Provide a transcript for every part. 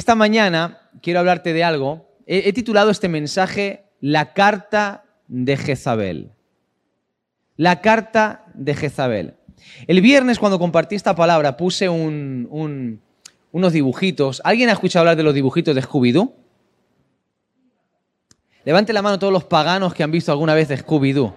Esta mañana quiero hablarte de algo. He, titulado este mensaje La carta de Jezabel. La carta de Jezabel. El viernes cuando compartí esta palabra puse un- un- unos dibujitos. ¿Alguien ha escuchado hablar de los dibujitos de Scooby-Doo? Levante la mano todos los paganos que han visto alguna vez de Scooby-Doo.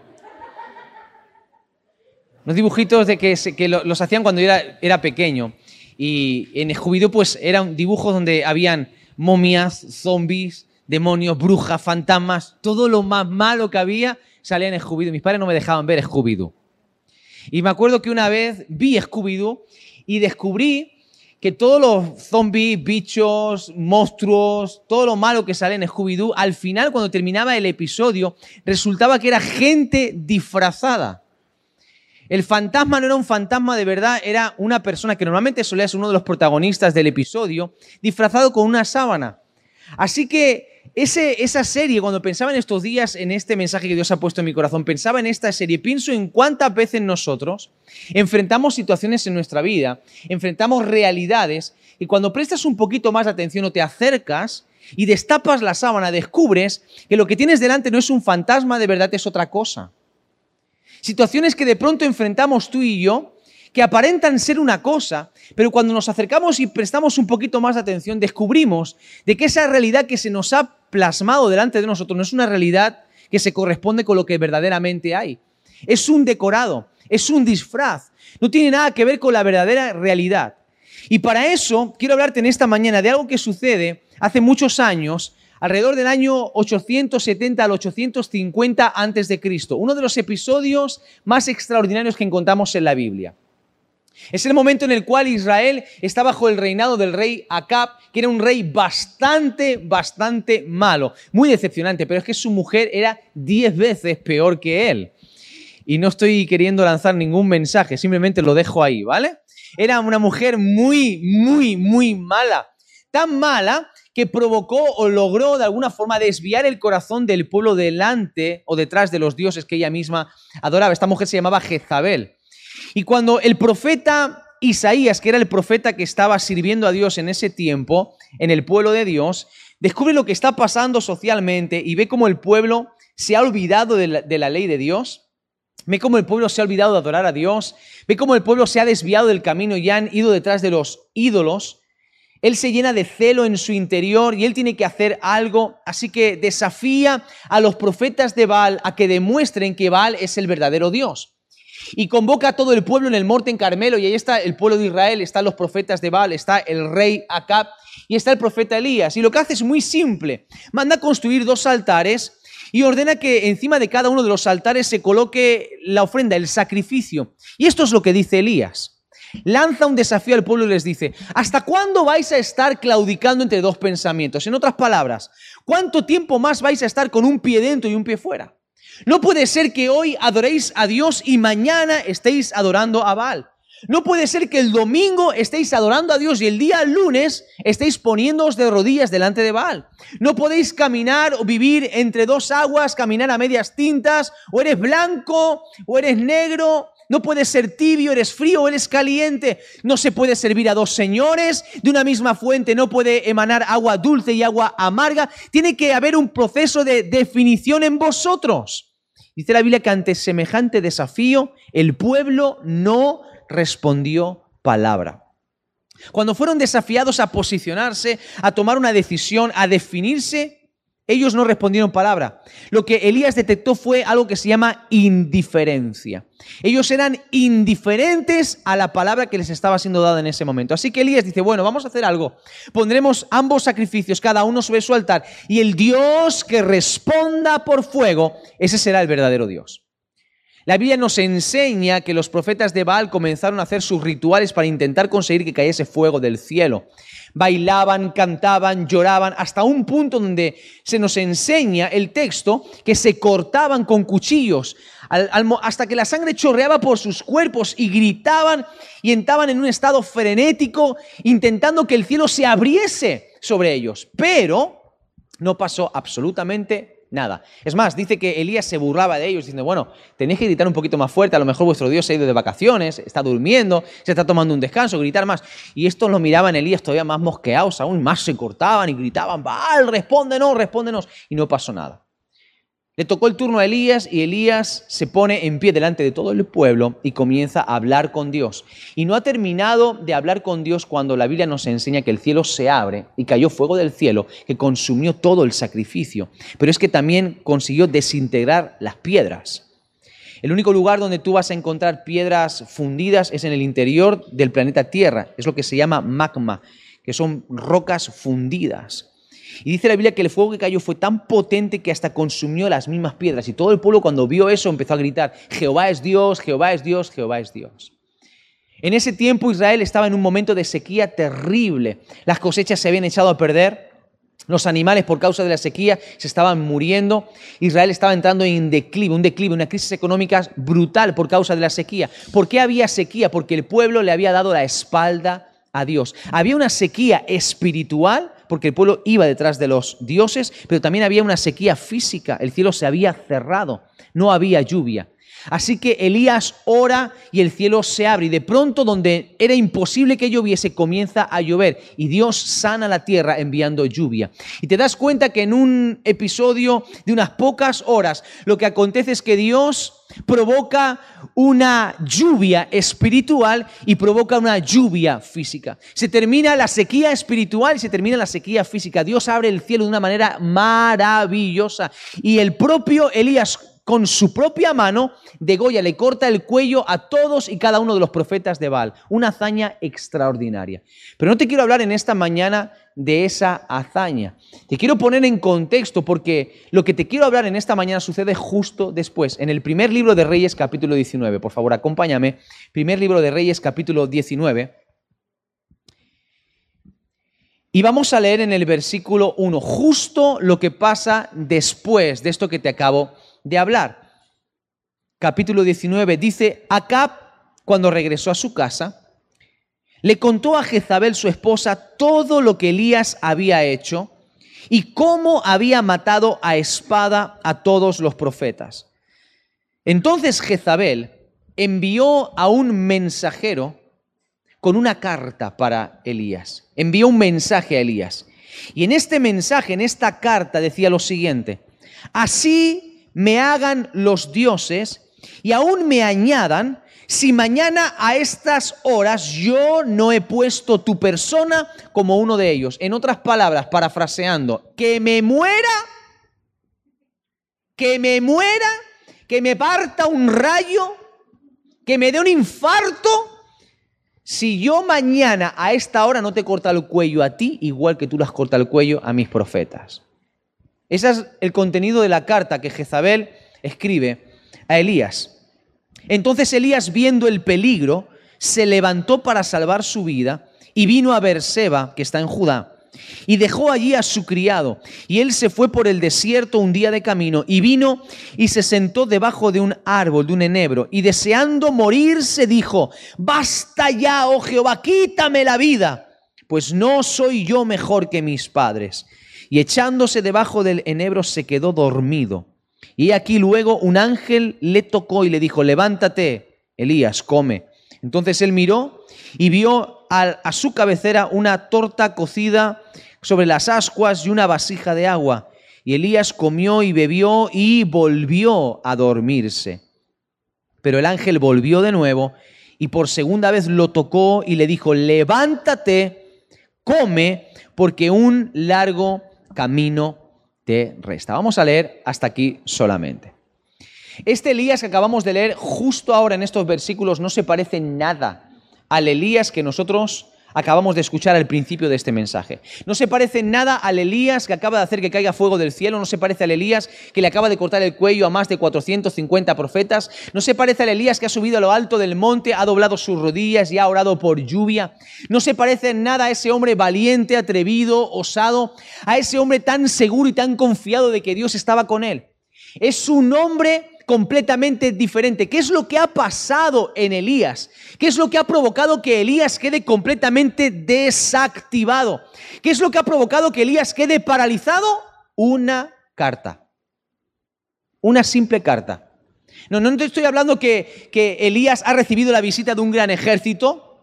Unos dibujitos de que, los hacían cuando yo era pequeño. Y en Scooby-Doo pues eran dibujos donde habían momias, zombies, demonios, brujas, fantasmas, todo lo más malo que había salía en Scooby-Doo. Mis padres no me dejaban ver Scooby-Doo. Y me acuerdo que una vez vi Scooby-Doo y descubrí que todos los zombies, bichos, monstruos, todo lo malo que sale en Scooby-Doo, al final, cuando terminaba el episodio, resultaba que era gente disfrazada. El fantasma no era un fantasma de verdad, era una persona que normalmente solía ser uno de los protagonistas del episodio, disfrazado con una sábana. Así que esa serie, cuando pensaba en estos días, en este mensaje que Dios ha puesto en mi corazón, pensaba en esta serie, pienso en cuántas veces nosotros enfrentamos situaciones en nuestra vida, enfrentamos realidades, y cuando prestas un poquito más de atención o te acercas y destapas la sábana, descubres que lo que tienes delante no es un fantasma, de verdad es otra cosa. Situaciones que de pronto enfrentamos tú y yo, que aparentan ser una cosa, pero cuando nos acercamos y prestamos un poquito más de atención, descubrimos de que esa realidad que se nos ha plasmado delante de nosotros no es una realidad que se corresponde con lo que verdaderamente hay. Es un decorado, es un disfraz, no tiene nada que ver con la verdadera realidad. Y para eso quiero hablarte en esta mañana de algo que sucede hace muchos años, alrededor del año 870 al 850 antes de Cristo, uno de los episodios más extraordinarios que encontramos en la Biblia. Es el momento en el cual Israel está bajo el reinado del rey Acab, que era un rey bastante, bastante malo, muy decepcionante, pero es que su mujer era diez veces peor que él. Y no estoy queriendo lanzar ningún mensaje, simplemente lo dejo ahí, ¿vale? Era una mujer muy, muy, muy mala. Tan mala que provocó o logró de alguna forma desviar el corazón del pueblo delante o detrás de los dioses que ella misma adoraba. Esta mujer se llamaba Jezabel. Y cuando el profeta Isaías, que era el profeta que estaba sirviendo a Dios en ese tiempo, en el pueblo de Dios, descubre lo que está pasando socialmente y ve cómo el pueblo se ha olvidado de la, ley de Dios, ve cómo el pueblo se ha olvidado de adorar a Dios, ve cómo el pueblo se ha desviado del camino y han ido detrás de los ídolos, él se llena de celo en su interior y él tiene que hacer algo, así que desafía a los profetas de Baal a que demuestren que Baal es el verdadero Dios y convoca a todo el pueblo en el monte en Carmelo y ahí está el pueblo de Israel, están los profetas de Baal, está el rey Acab y está el profeta Elías. Y lo que hace es muy simple, manda construir dos altares y ordena que encima de cada uno de los altares se coloque la ofrenda, el sacrificio. Y esto es lo que dice Elías. Lanza un desafío al pueblo y les dice, ¿hasta cuándo vais a estar claudicando entre dos pensamientos? En otras palabras, ¿cuánto tiempo más vais a estar con un pie dentro y un pie fuera? No puede ser que hoy adoréis a Dios y mañana estéis adorando a Baal. No puede ser que el domingo estéis adorando a Dios y el día lunes estéis poniéndoos de rodillas delante de Baal. No podéis caminar o vivir entre dos aguas, caminar a medias tintas, o eres blanco o eres negro. No puedes ser tibio, eres frío eres caliente. No se puede servir a dos señores. De una misma fuente no puede emanar agua dulce y agua amarga. Tiene que haber un proceso de definición en vosotros. Dice la Biblia que ante semejante desafío el pueblo no respondió palabra. Cuando fueron desafiados a posicionarse, a tomar una decisión, a definirse, ellos no respondieron palabra. Lo que Elías detectó fue algo que se llama indiferencia. Ellos eran indiferentes a la palabra que les estaba siendo dada en ese momento. Así que Elías dice, bueno, vamos a hacer algo. Pondremos ambos sacrificios, cada uno sobre su altar, y el Dios que responda por fuego, ese será el verdadero Dios. La Biblia nos enseña que los profetas de Baal comenzaron a hacer sus rituales para intentar conseguir que cayese fuego del cielo. Bailaban, cantaban, lloraban, hasta un punto donde se nos enseña el texto que se cortaban con cuchillos hasta que la sangre chorreaba por sus cuerpos y gritaban y entraban en un estado frenético intentando que el cielo se abriese sobre ellos. Pero no pasó absolutamente nada. Es más, dice que Elías se burlaba de ellos, diciendo, bueno, tenéis que gritar un poquito más fuerte, a lo mejor vuestro Dios se ha ido de vacaciones, está durmiendo, se está tomando un descanso, gritar más. Y esto lo miraban Elías todavía más mosqueados, aún más se cortaban y gritaban, Baal, respóndenos, respóndenos, y no pasó nada. Le tocó el turno a Elías y Elías se pone en pie delante de todo el pueblo y comienza a hablar con Dios. Y no ha terminado de hablar con Dios cuando la Biblia nos enseña que el cielo se abre y cayó fuego del cielo que consumió todo el sacrificio. Pero es que también consiguió desintegrar las piedras. El único lugar donde tú vas a encontrar piedras fundidas es en el interior del planeta Tierra. Es lo que se llama magma, que son rocas fundidas. Y dice la Biblia que el fuego que cayó fue tan potente que hasta consumió las mismas piedras. Y todo el pueblo cuando vio eso empezó a gritar, Jehová es Dios, Jehová es Dios, Jehová es Dios. En ese tiempo Israel estaba en un momento de sequía terrible. Las cosechas se habían echado a perder. Los animales por causa de la sequía se estaban muriendo. Israel estaba entrando en declive, un declive, una crisis económica brutal por causa de la sequía. ¿Por qué había sequía? Porque el pueblo le había dado la espalda a Dios. Había una sequía espiritual porque el pueblo iba detrás de los dioses, pero también había una sequía física, el cielo se había cerrado, no había lluvia. Así que Elías ora y el cielo se abre y de pronto donde era imposible que lloviese comienza a llover y Dios sana la tierra enviando lluvia. Y te das cuenta que en un episodio de unas pocas horas lo que acontece es que Dios provoca una lluvia espiritual y provoca una lluvia física. Se termina la sequía espiritual y se termina la sequía física. Dios abre el cielo de una manera maravillosa. Y el propio Elías con su propia mano de Goya le corta el cuello a todos y cada uno de los profetas de Baal. Una hazaña extraordinaria. Pero no te quiero hablar en esta mañana de esa hazaña. Te quiero poner en contexto porque lo que te quiero hablar en esta mañana sucede justo después, en el primer libro de Reyes capítulo 19. Por favor, acompáñame. Primer libro de Reyes capítulo 19. Y vamos a leer en el versículo 1 justo lo que pasa después de esto que te acabo de hablar. Capítulo 19 dice, Acab, cuando regresó a su casa, le contó a Jezabel, su esposa, todo lo que Elías había hecho y cómo había matado a espada a todos los profetas. Entonces Jezabel envió a un mensajero con una carta para Elías. Envió un mensaje a Elías. Y en este mensaje, en esta carta, decía lo siguiente, así me hagan los dioses y aún me añadan si mañana a estas horas yo no he puesto tu persona como uno de ellos. En otras palabras, parafraseando, que me muera, que me muera, que me parta un rayo, que me dé un infarto, si yo mañana a esta hora no te corta el cuello a ti, igual que tú las cortas el cuello a mis profetas. Ese es el contenido de la carta que Jezabel escribe a Elías. Entonces Elías, viendo el peligro, se levantó para salvar su vida y vino a Berseba, que está en Judá, y dejó allí a su criado. Y él se fue por el desierto un día de camino y vino y se sentó debajo de un árbol, de un enebro, y deseando morirse dijo, basta ya, oh Jehová, quítame la vida, pues no soy yo mejor que mis padres. Y echándose debajo del enebro se quedó dormido. Y aquí luego un ángel le tocó y le dijo, levántate, Elías, come. Entonces él miró y vio a, su cabecera una torta cocida sobre las ascuas y una vasija de agua. Y Elías comió y bebió y volvió a dormirse. Pero el ángel volvió de nuevo y por segunda vez lo tocó y le dijo, levántate, come, porque un largo camino te resta. Vamos a leer hasta aquí solamente. Este Elías que acabamos de leer justo ahora en estos versículos no se parece nada al Elías que nosotros acabamos de escuchar al principio de este mensaje. No se parece nada al Elías que acaba de hacer que caiga fuego del cielo, no se parece al Elías que le acaba de cortar el cuello a más de 450 profetas, no se parece al Elías que ha subido a lo alto del monte, ha doblado sus rodillas y ha orado por lluvia, no se parece nada a ese hombre valiente, atrevido, osado, a ese hombre tan seguro y tan confiado de que Dios estaba con él. Es un hombre completamente diferente. ¿Qué es lo que ha pasado en Elías? ¿Qué es lo que ha provocado que Elías quede completamente desactivado? ¿Qué es lo que ha provocado que Elías quede paralizado? Una carta. Una simple carta. No, no te estoy hablando que, que Elías ha recibido la visita de un gran ejército.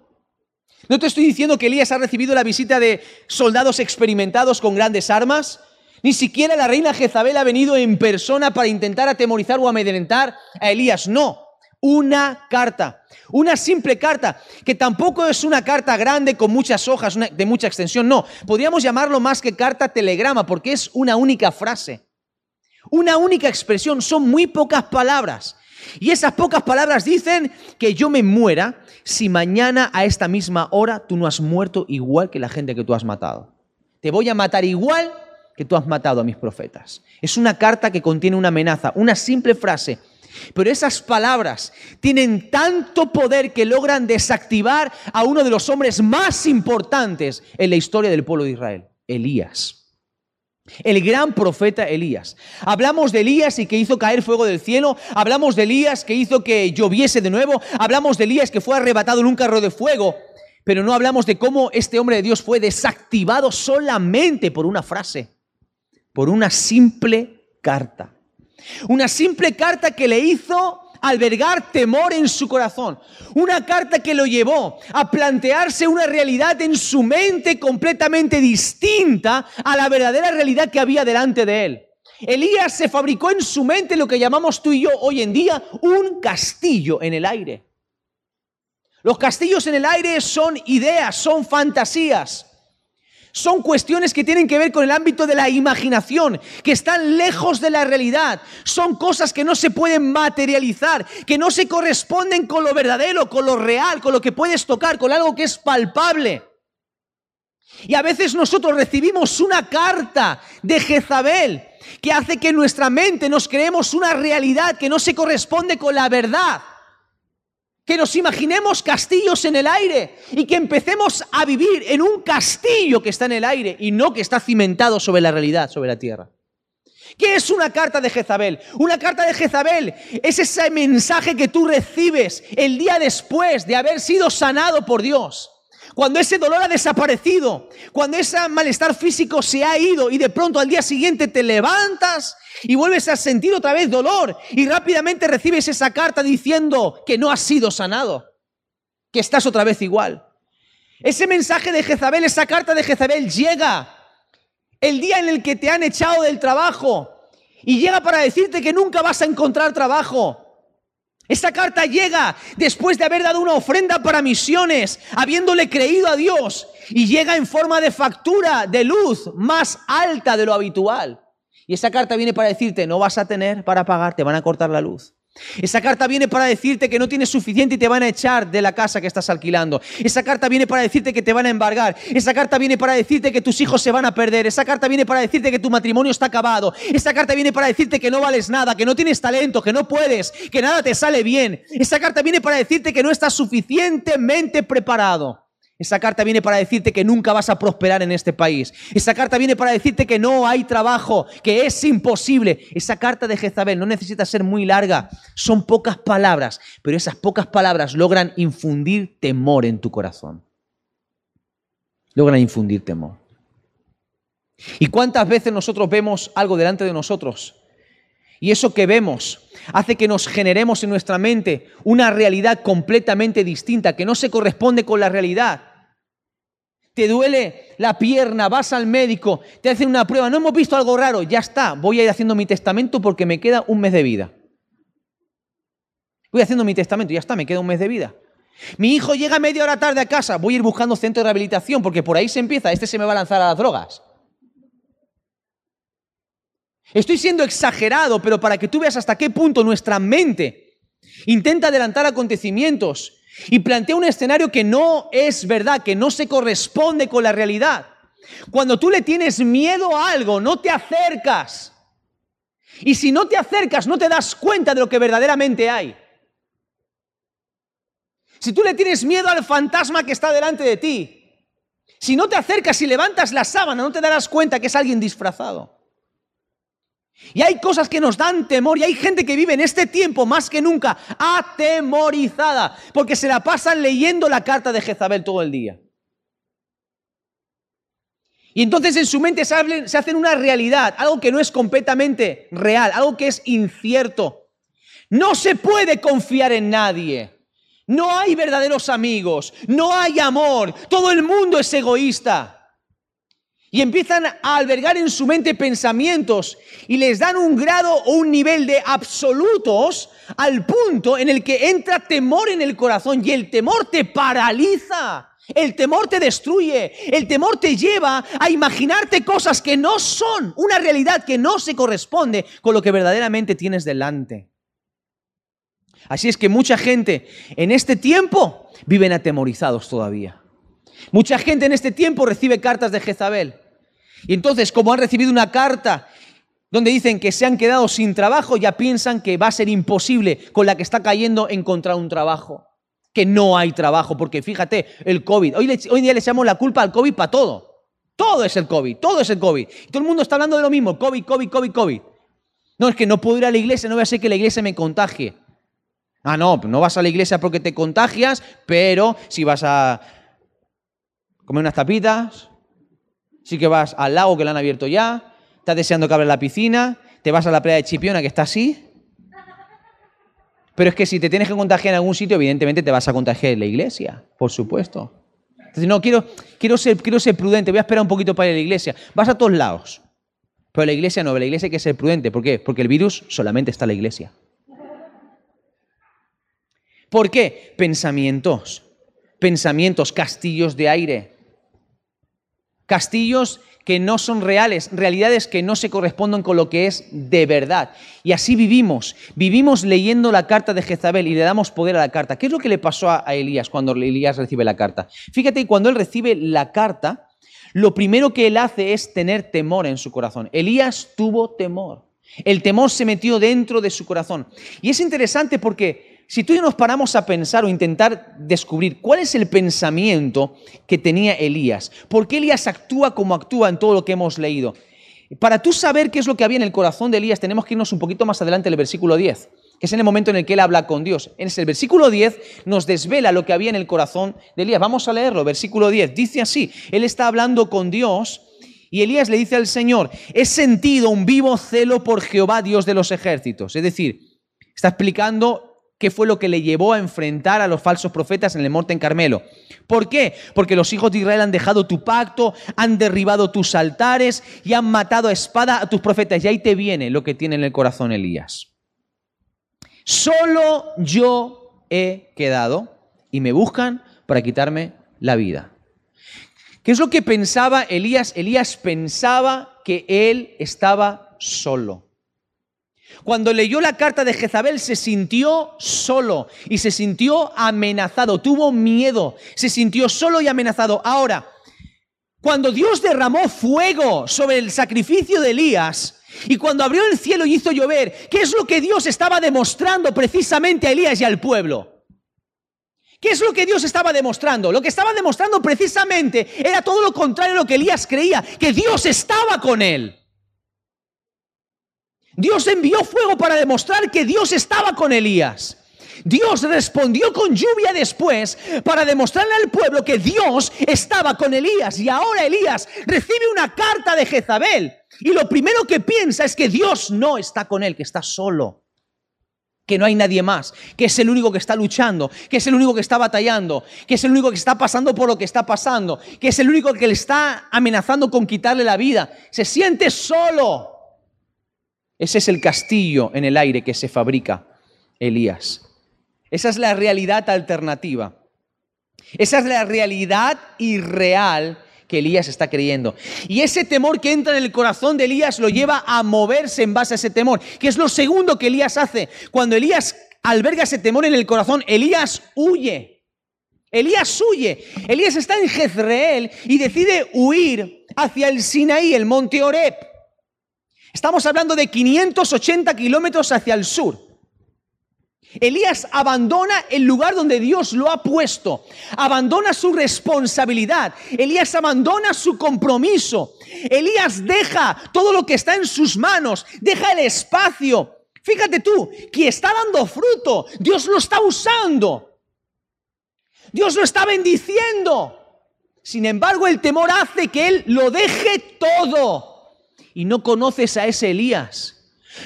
No te estoy diciendo que Elías ha recibido la visita de soldados experimentados con grandes armas. Ni siquiera la reina Jezabel ha venido en persona para intentar atemorizar o amedrentar a Elías. No, una carta, una simple carta, que tampoco es una carta grande con muchas hojas, de mucha extensión. No, podríamos llamarlo más que carta telegrama, porque es una única frase, una única expresión. Son muy pocas palabras. Y esas pocas palabras dicen que yo me muera si mañana a esta misma hora tú no has muerto igual que la gente que tú has matado. Te voy a matar igual que tú has matado a mis profetas. Es una carta que contiene una amenaza, una simple frase. Pero esas palabras tienen tanto poder que logran desactivar a uno de los hombres más importantes en la historia del pueblo de Israel, Elías. El gran profeta Elías. Hablamos de Elías y que hizo caer fuego del cielo. Hablamos de Elías que hizo que lloviese de nuevo. Hablamos de Elías que fue arrebatado en un carro de fuego. Pero no hablamos de cómo este hombre de Dios fue desactivado solamente por una frase, por una simple carta. Una simple carta que le hizo albergar temor en su corazón. Una carta que lo llevó a plantearse una realidad en su mente completamente distinta a la verdadera realidad que había delante de él. Elías se fabricó en su mente lo que llamamos tú y yo hoy en día un castillo en el aire. Los castillos en el aire son ideas, son fantasías. Son cuestiones que tienen que ver con el ámbito de la imaginación, que están lejos de la realidad. Son cosas que no se pueden materializar, que no se corresponden con lo verdadero, con lo real, con lo que puedes tocar, con algo que es palpable. Y a veces nosotros recibimos una carta de Jezabel que hace que nuestra mente nos creemos una realidad que no se corresponde con la verdad que nos imaginemos castillos en el aire y que empecemos a vivir en un castillo que está en el aire y no que está cimentado sobre la realidad, sobre la tierra. ¿Qué es una carta de Jezabel? Una carta de Jezabel es ese mensaje que tú recibes el día después de haber sido sanado por Dios. Cuando ese dolor ha desaparecido, cuando ese malestar físico se ha ido y de pronto al día siguiente te levantas y vuelves a sentir otra vez dolor y rápidamente recibes esa carta diciendo que no has sido sanado, que estás otra vez igual. Ese mensaje de Jezabel, esa carta de Jezabel llega el día en el que te han echado del trabajo y llega para decirte que nunca vas a encontrar trabajo. Esa carta llega después de haber dado una ofrenda para misiones, habiéndole creído a Dios, y llega en forma de factura de luz más alta de lo habitual. Y esa carta viene para decirte, no vas a tener para pagar, te van a cortar la luz. Esa carta viene para decirte que no tienes suficiente y te van a echar de la casa que estás alquilando. Esa carta viene para decirte que te van a embargar. Esa carta viene para decirte que tus hijos se van a perder. Esa carta viene para decirte que tu matrimonio está acabado. Esa carta viene para decirte que no vales nada, que no tienes talento, que no puedes, que nada te sale bien. Esa carta viene para decirte que no estás suficientemente preparado. Esa carta viene para decirte que nunca vas a prosperar en este país. Esa carta viene para decirte que no hay trabajo, que es imposible. Esa carta de Jezabel no necesita ser muy larga, son pocas palabras, pero esas pocas palabras logran infundir temor en tu corazón. Logran infundir temor. ¿Y cuántas veces nosotros vemos algo delante de nosotros? Y eso que vemos hace que nos generemos en nuestra mente una realidad completamente distinta, que no se corresponde con la realidad te duele la pierna, vas al médico, te hacen una prueba, no hemos visto algo raro, ya está, voy a ir haciendo mi testamento porque me queda un mes de vida. Voy haciendo mi testamento, ya está, me queda un mes de vida. Mi hijo llega media hora tarde a casa, voy a ir buscando centro de rehabilitación porque por ahí se empieza, este se me va a lanzar a las drogas. Estoy siendo exagerado, pero para que tú veas hasta qué punto nuestra mente intenta adelantar acontecimientos y plantea un escenario que no es verdad, que no se corresponde con la realidad. Cuando tú le tienes miedo a algo, no te acercas. Y si no te acercas, no te das cuenta de lo que verdaderamente hay. Si tú le tienes miedo al fantasma que está delante de ti, si no te acercas y levantas la sábana, no te darás cuenta que es alguien disfrazado. Y hay cosas que nos dan temor y hay gente que vive en este tiempo más que nunca atemorizada porque se la pasan leyendo la carta de Jezabel todo el día. Y entonces en su mente se hacen una realidad, algo que no es completamente real, algo que es incierto. No se puede confiar en nadie. No hay verdaderos amigos, no hay amor, todo el mundo es egoísta. Y empiezan a albergar en su mente pensamientos y les dan un grado o un nivel de absolutos al punto en el que entra temor en el corazón y el temor te paraliza. El temor te destruye, el temor te lleva a imaginarte cosas que no son, una realidad que no se corresponde con lo que verdaderamente tienes delante. Así es que mucha gente en este tiempo viven atemorizados todavía. Mucha gente en este tiempo recibe cartas de Jezabel. Y entonces, como han recibido una carta donde dicen que se han quedado sin trabajo, ya piensan que va a ser imposible con la que está cayendo encontrar un trabajo que no hay trabajo, porque fíjate, el COVID, hoy, hoy día le echamos la culpa al COVID para todo. Todo es el COVID, todo es el COVID. todo el mundo está hablando de lo mismo, COVID, COVID, COVID, COVID. No, es que no puedo ir a la iglesia, no voy a hacer que la iglesia me contagie. Ah, no, no vas a la iglesia porque te contagias, pero si vas a comer unas tapitas, sí que vas al lago que lo han abierto ya, estás deseando que abra la piscina, te vas a la playa de Chipiona que está así, pero es que si te tienes que contagiar en algún sitio, evidentemente te vas a contagiar en la iglesia, por supuesto. Entonces, no, quiero, quiero, ser, quiero ser prudente, voy a esperar un poquito para ir a la iglesia. Vas a todos lados. Pero la iglesia no, la iglesia hay que ser prudente. ¿Por qué? Porque el virus solamente está en la iglesia. ¿Por qué? Pensamientos. Pensamientos, castillos de aire. Castillos que no son reales, realidades que no se corresponden con lo que es de verdad. Y así vivimos, vivimos leyendo la carta de Jezabel y le damos poder a la carta. ¿Qué es lo que le pasó a Elías cuando Elías recibe la carta? Fíjate, cuando él recibe la carta, lo primero que él hace es tener temor en su corazón. Elías tuvo temor. El temor se metió dentro de su corazón. Y es interesante porque si tú y yo nos paramos a pensar o intentar descubrir cuál es el pensamiento que tenía Elías, por qué Elías actúa como actúa en todo lo que hemos leído, para tú saber qué es lo que había en el corazón de Elías, tenemos que irnos un poquito más adelante el versículo 10, que es en el momento en el que él habla con Dios. En el versículo 10 nos desvela lo que había en el corazón de Elías. Vamos a leerlo, versículo 10. Dice así, él está hablando con Dios y Elías le dice al Señor, he sentido un vivo celo por Jehová, Dios de los ejércitos. Es decir, está explicando qué fue lo que le llevó a enfrentar a los falsos profetas en el monte en Carmelo. ¿Por qué? Porque los hijos de Israel han dejado tu pacto, han derribado tus altares y han matado a espada a tus profetas. Y ahí te viene lo que tiene en el corazón Elías. Solo yo he quedado y me buscan para quitarme la vida. ¿Qué es lo que pensaba Elías? Elías pensaba que él estaba solo. Cuando leyó la carta de Jezabel se sintió solo y se sintió amenazado, tuvo miedo, se sintió solo y amenazado. Ahora, cuando Dios derramó fuego sobre el sacrificio de Elías y cuando abrió el cielo y hizo llover, ¿qué es lo que Dios estaba demostrando precisamente a Elías y al pueblo? ¿Qué es lo que Dios estaba demostrando? Lo que estaba demostrando precisamente era todo lo contrario a lo que Elías creía, que Dios estaba con él. Dios envió fuego para demostrar que Dios estaba con Elías. Dios respondió con lluvia después para demostrarle al pueblo que Dios estaba con Elías. Y ahora Elías recibe una carta de Jezabel. Y lo primero que piensa es que Dios no está con él, que está solo. Que no hay nadie más, que es el único que está luchando, que es el único que está batallando, que es el único que está pasando por lo que está pasando, que es el único que le está amenazando con quitarle la vida. Se siente solo. Ese es el castillo en el aire que se fabrica Elías. Esa es la realidad alternativa. Esa es la realidad irreal que Elías está creyendo. Y ese temor que entra en el corazón de Elías lo lleva a moverse en base a ese temor, que es lo segundo que Elías hace. Cuando Elías alberga ese temor en el corazón, Elías huye. Elías huye. Elías está en Jezreel y decide huir hacia el Sinaí, el monte Oreb. Estamos hablando de 580 kilómetros hacia el sur. Elías abandona el lugar donde Dios lo ha puesto, abandona su responsabilidad, Elías abandona su compromiso, Elías deja todo lo que está en sus manos, deja el espacio. Fíjate tú, que está dando fruto, Dios lo está usando, Dios lo está bendiciendo. Sin embargo, el temor hace que él lo deje todo. Y no conoces a ese Elías.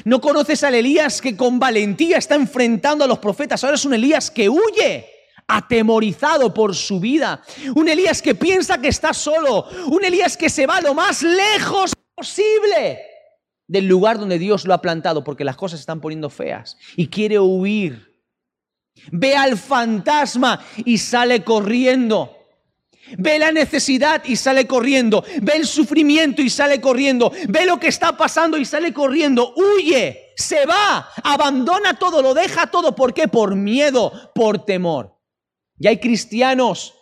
No conoces al Elías que con valentía está enfrentando a los profetas. Ahora es un Elías que huye, atemorizado por su vida. Un Elías que piensa que está solo. Un Elías que se va lo más lejos posible del lugar donde Dios lo ha plantado porque las cosas se están poniendo feas y quiere huir. Ve al fantasma y sale corriendo. Ve la necesidad y sale corriendo. Ve el sufrimiento y sale corriendo. Ve lo que está pasando y sale corriendo. Huye, se va, abandona todo, lo deja todo. ¿Por qué? Por miedo, por temor. Y hay cristianos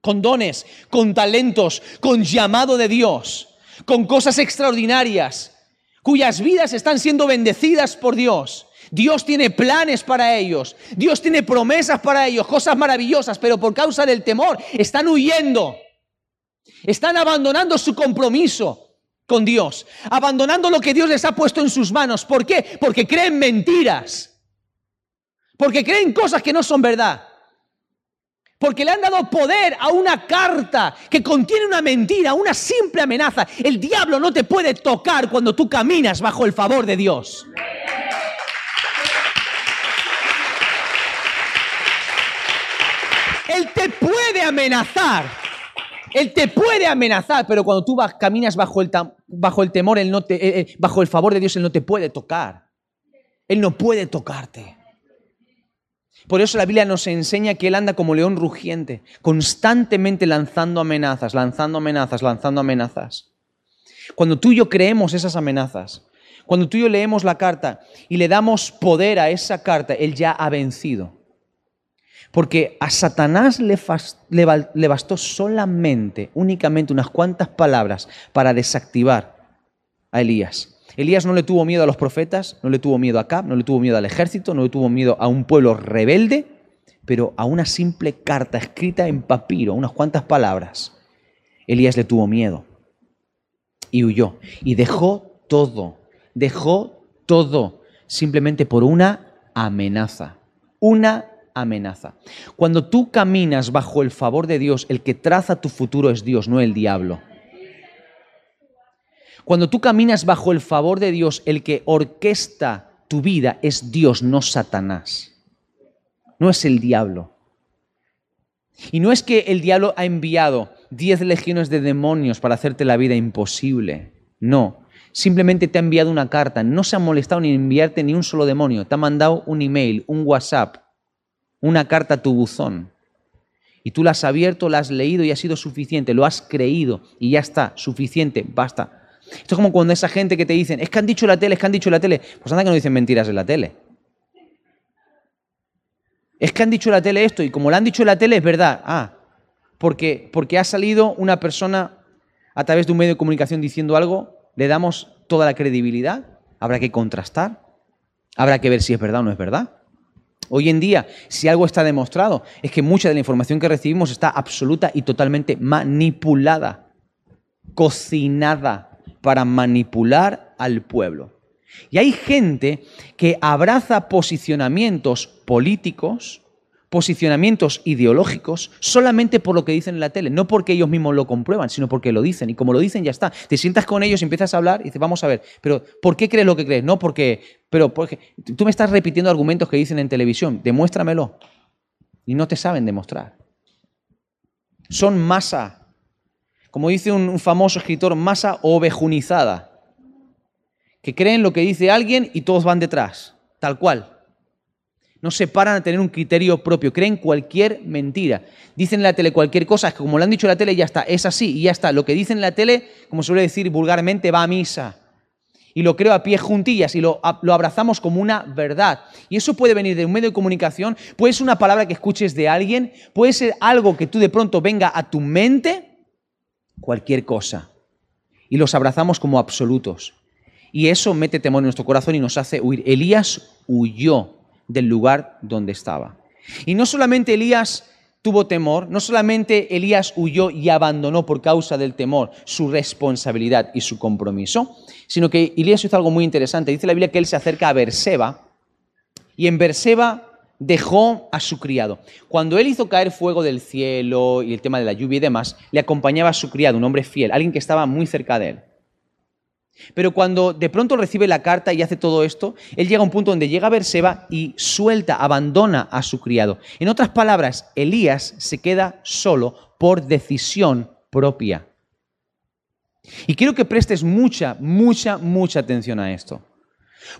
con dones, con talentos, con llamado de Dios, con cosas extraordinarias, cuyas vidas están siendo bendecidas por Dios. Dios tiene planes para ellos, Dios tiene promesas para ellos, cosas maravillosas, pero por causa del temor están huyendo, están abandonando su compromiso con Dios, abandonando lo que Dios les ha puesto en sus manos. ¿Por qué? Porque creen mentiras, porque creen cosas que no son verdad. Porque le han dado poder a una carta que contiene una mentira, una simple amenaza. El diablo no te puede tocar cuando tú caminas bajo el favor de Dios. Él te puede amenazar. Él te puede amenazar, pero cuando tú caminas bajo el, bajo el temor, él no te, eh, eh, bajo el favor de Dios, Él no te puede tocar. Él no puede tocarte. Por eso la Biblia nos enseña que Él anda como león rugiente, constantemente lanzando amenazas, lanzando amenazas, lanzando amenazas. Cuando tú y yo creemos esas amenazas, cuando tú y yo leemos la carta y le damos poder a esa carta, Él ya ha vencido. Porque a Satanás le, bastó solamente, únicamente unas cuantas palabras para desactivar a Elías. Elías no le tuvo miedo a los profetas, no le tuvo miedo a Cap, no le tuvo miedo al ejército, no le tuvo miedo a un pueblo rebelde, pero a una simple carta escrita en papiro, unas cuantas palabras. Elías le tuvo miedo y huyó y dejó todo, dejó todo simplemente por una amenaza, una amenaza. Cuando tú caminas bajo el favor de Dios, el que traza tu futuro es Dios, no el diablo. Cuando tú caminas bajo el favor de Dios, el que orquesta tu vida es Dios, no Satanás. No es el diablo. Y no es que el diablo ha enviado diez legiones de demonios para hacerte la vida imposible. No. Simplemente te ha enviado una carta. No se ha molestado ni enviarte ni un solo demonio. Te ha mandado un email, un WhatsApp, una carta a tu buzón. Y tú la has abierto, la has leído y ha sido suficiente. Lo has creído y ya está. Suficiente. Basta. Esto es como cuando esa gente que te dicen, es que han dicho la tele, es que han dicho la tele. Pues anda que no dicen mentiras en la tele. Es que han dicho la tele esto y como lo han dicho en la tele es verdad. Ah, porque, porque ha salido una persona a través de un medio de comunicación diciendo algo, le damos toda la credibilidad. Habrá que contrastar. Habrá que ver si es verdad o no es verdad. Hoy en día, si algo está demostrado, es que mucha de la información que recibimos está absoluta y totalmente manipulada, cocinada para manipular al pueblo. Y hay gente que abraza posicionamientos políticos, posicionamientos ideológicos, solamente por lo que dicen en la tele, no porque ellos mismos lo comprueban, sino porque lo dicen. Y como lo dicen, ya está. Te sientas con ellos y empiezas a hablar y dices, vamos a ver, pero ¿por qué crees lo que crees? No porque, pero porque tú me estás repitiendo argumentos que dicen en televisión, demuéstramelo. Y no te saben demostrar. Son masa como dice un, famoso escritor, masa ovejunizada, que creen lo que dice alguien y todos van detrás, tal cual. No se paran a tener un criterio propio, creen cualquier mentira. Dicen en la tele cualquier cosa, es que como lo han dicho en la tele, ya está, es así y ya está. Lo que dicen en la tele, como suele decir vulgarmente, va a misa. Y lo creo a pie juntillas y lo, lo abrazamos como una verdad. Y eso puede venir de un medio de comunicación, puede ser una palabra que escuches de alguien, puede ser algo que tú de pronto venga a tu mente cualquier cosa. Y los abrazamos como absolutos. Y eso mete temor en nuestro corazón y nos hace huir. Elías huyó del lugar donde estaba. Y no solamente Elías tuvo temor, no solamente Elías huyó y abandonó por causa del temor su responsabilidad y su compromiso, sino que Elías hizo algo muy interesante. Dice la Biblia que él se acerca a Berseba y en Berseba dejó a su criado. Cuando él hizo caer fuego del cielo y el tema de la lluvia y demás, le acompañaba a su criado, un hombre fiel, alguien que estaba muy cerca de él. Pero cuando de pronto recibe la carta y hace todo esto, él llega a un punto donde llega a Berseba y suelta, abandona a su criado. En otras palabras, Elías se queda solo por decisión propia. Y quiero que prestes mucha, mucha, mucha atención a esto.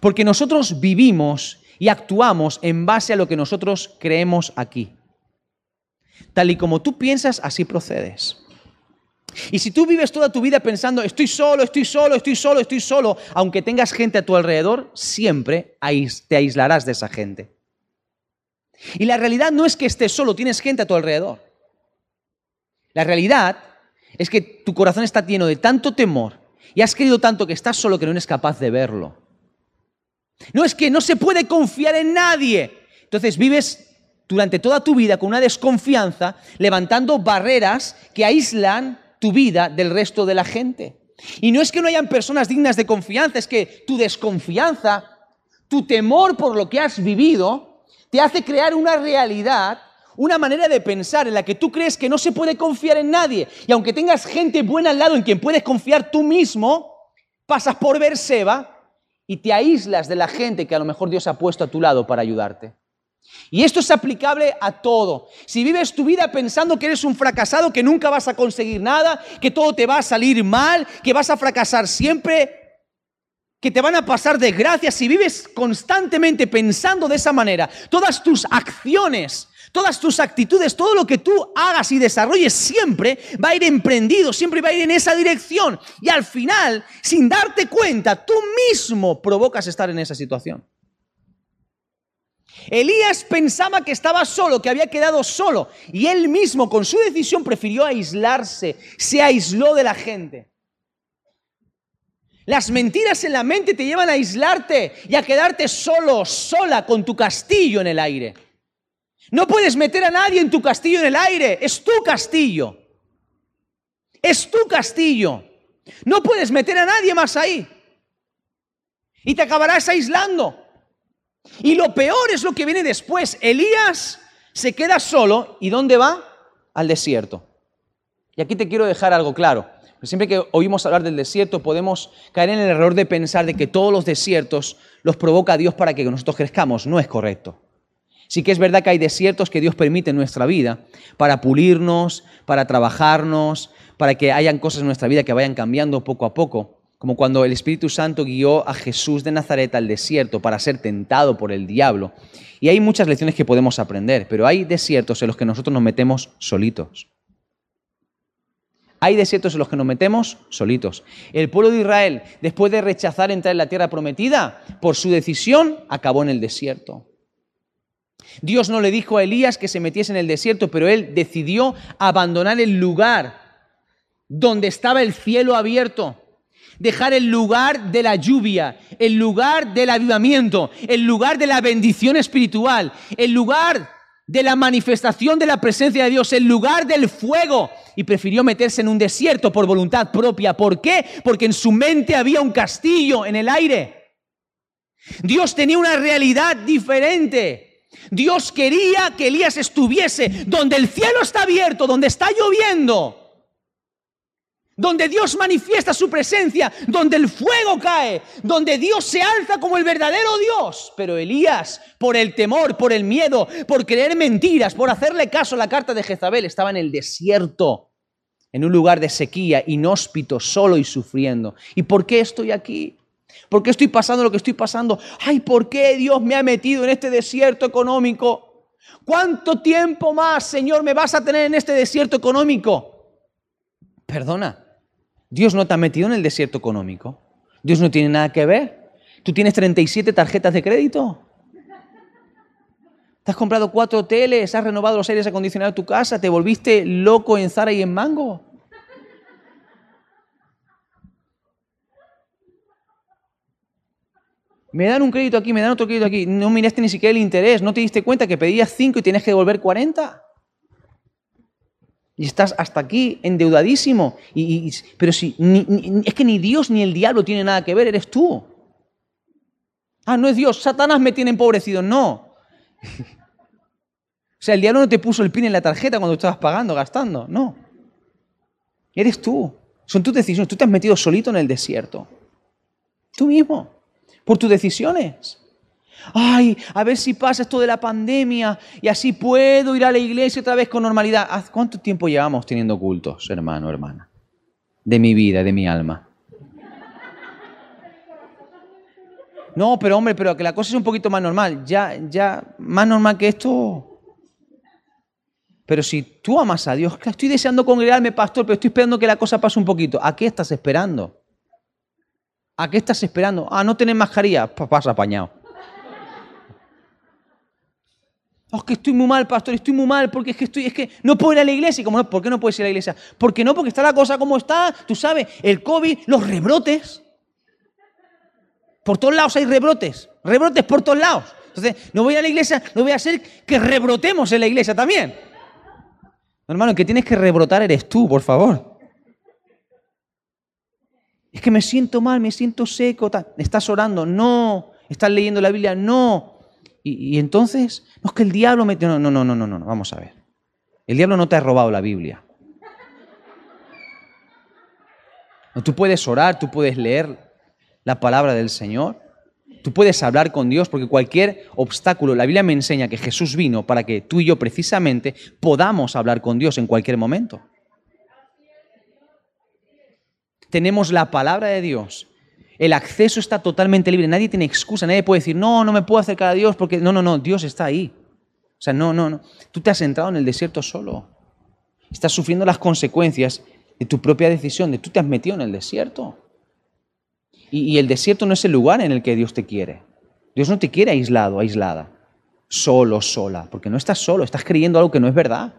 Porque nosotros vivimos y actuamos en base a lo que nosotros creemos aquí. Tal y como tú piensas, así procedes. Y si tú vives toda tu vida pensando, estoy solo, estoy solo, estoy solo, estoy solo, aunque tengas gente a tu alrededor, siempre te aislarás de esa gente. Y la realidad no es que estés solo, tienes gente a tu alrededor. La realidad es que tu corazón está lleno de tanto temor y has querido tanto que estás solo que no eres capaz de verlo. No es que no se puede confiar en nadie. Entonces vives durante toda tu vida con una desconfianza, levantando barreras que aíslan tu vida del resto de la gente. Y no es que no hayan personas dignas de confianza, es que tu desconfianza, tu temor por lo que has vivido, te hace crear una realidad, una manera de pensar en la que tú crees que no se puede confiar en nadie. Y aunque tengas gente buena al lado en quien puedes confiar tú mismo, pasas por ver Seba y te aíslas de la gente que a lo mejor Dios ha puesto a tu lado para ayudarte. Y esto es aplicable a todo. Si vives tu vida pensando que eres un fracasado, que nunca vas a conseguir nada, que todo te va a salir mal, que vas a fracasar siempre, que te van a pasar desgracias, si vives constantemente pensando de esa manera, todas tus acciones, todas tus actitudes, todo lo que tú hagas y desarrolles siempre va a ir emprendido, siempre va a ir en esa dirección. Y al final, sin darte cuenta, tú mismo provocas estar en esa situación. Elías pensaba que estaba solo, que había quedado solo, y él mismo con su decisión prefirió aislarse, se aisló de la gente. Las mentiras en la mente te llevan a aislarte y a quedarte solo, sola, con tu castillo en el aire. No puedes meter a nadie en tu castillo en el aire, es tu castillo. Es tu castillo. No puedes meter a nadie más ahí. Y te acabarás aislando. Y lo peor es lo que viene después. Elías se queda solo y ¿dónde va? Al desierto. Y aquí te quiero dejar algo claro. Siempre que oímos hablar del desierto podemos caer en el error de pensar de que todos los desiertos los provoca Dios para que nosotros crezcamos. No es correcto. Sí que es verdad que hay desiertos que Dios permite en nuestra vida para pulirnos, para trabajarnos, para que hayan cosas en nuestra vida que vayan cambiando poco a poco como cuando el Espíritu Santo guió a Jesús de Nazaret al desierto para ser tentado por el diablo. Y hay muchas lecciones que podemos aprender, pero hay desiertos en los que nosotros nos metemos solitos. Hay desiertos en los que nos metemos solitos. El pueblo de Israel, después de rechazar entrar en la tierra prometida, por su decisión, acabó en el desierto. Dios no le dijo a Elías que se metiese en el desierto, pero él decidió abandonar el lugar donde estaba el cielo abierto dejar el lugar de la lluvia, el lugar del avivamiento, el lugar de la bendición espiritual, el lugar de la manifestación de la presencia de Dios, el lugar del fuego, y prefirió meterse en un desierto por voluntad propia. ¿Por qué? Porque en su mente había un castillo en el aire. Dios tenía una realidad diferente. Dios quería que Elías estuviese donde el cielo está abierto, donde está lloviendo, donde Dios manifiesta su presencia, donde el fuego cae, donde Dios se alza como el verdadero Dios. Pero Elías, por el temor, por el miedo, por creer mentiras, por hacerle caso a la carta de Jezabel, estaba en el desierto, en un lugar de sequía, inhóspito, solo y sufriendo. ¿Y por qué estoy aquí? ¿Por qué estoy pasando lo que estoy pasando? Ay, ¿por qué Dios me ha metido en este desierto económico? ¿Cuánto tiempo más, Señor, me vas a tener en este desierto económico? Perdona, Dios no te ha metido en el desierto económico. Dios no tiene nada que ver. Tú tienes 37 tarjetas de crédito. Te has comprado cuatro hoteles, has renovado los aires acondicionados de tu casa, te volviste loco en Zara y en Mango. Me dan un crédito aquí, me dan otro crédito aquí. No miraste ni siquiera el interés, no te diste cuenta que pedías 5 y tienes que devolver 40 y estás hasta aquí endeudadísimo. Y, pero si es que ni Dios ni el diablo tiene nada que ver, eres tú. Ah, no es Dios, Satanás me tiene empobrecido. No. O sea, el diablo no te puso el pin en la tarjeta cuando estabas pagando, gastando, no. Eres tú. Son tus decisiones. Tú te has metido solito en el desierto. Tú mismo. Por tus decisiones. Ay, a ver si pasa esto de la pandemia y así puedo ir a la iglesia otra vez con normalidad. ¿Cuánto tiempo llevamos teniendo cultos, hermano, hermana? De mi vida, de mi alma. No, pero hombre, pero que la cosa es un poquito más normal. Ya, ya, más normal que esto. Pero si tú amas a Dios, estoy deseando congregarme, pastor, pero estoy esperando que la cosa pase un poquito. ¿A qué estás esperando? ¿A qué estás esperando? Ah, no tenés mascarilla. Pasa apañado. Oh, es que estoy muy mal, pastor, estoy muy mal porque es que estoy, es que no puedo ir a la iglesia. ¿Y no? ¿Por qué no puedes ir a la iglesia? Porque no, porque está la cosa como está. Tú sabes, el COVID, los rebrotes. Por todos lados hay rebrotes. Rebrotes por todos lados. Entonces, no voy a la iglesia, no voy a hacer que rebrotemos en la iglesia también. hermano, el que tienes que rebrotar eres tú, por favor. Es que me siento mal, me siento seco. Estás orando, no. Estás leyendo la Biblia, no. Y, entonces, no es que el diablo me... No, no, no, no, no, no, vamos a ver. El diablo no te ha robado la Biblia. No, tú puedes orar, tú puedes leer la palabra del Señor. Tú puedes hablar con Dios porque cualquier obstáculo, la Biblia me enseña que Jesús vino para que tú y yo precisamente podamos hablar con Dios en cualquier momento. Tenemos la palabra de Dios. El acceso está totalmente libre. Nadie tiene excusa. Nadie puede decir, no, no me puedo acercar a Dios porque no, no, no, Dios está ahí. O sea, no, no, no. Tú te has entrado en el desierto solo. Estás sufriendo las consecuencias de tu propia decisión, de tú te has metido en el desierto. Y, el desierto no es el lugar en el que Dios te quiere. Dios no te quiere aislado, aislada, solo, sola, porque no estás solo, estás creyendo algo que no es verdad.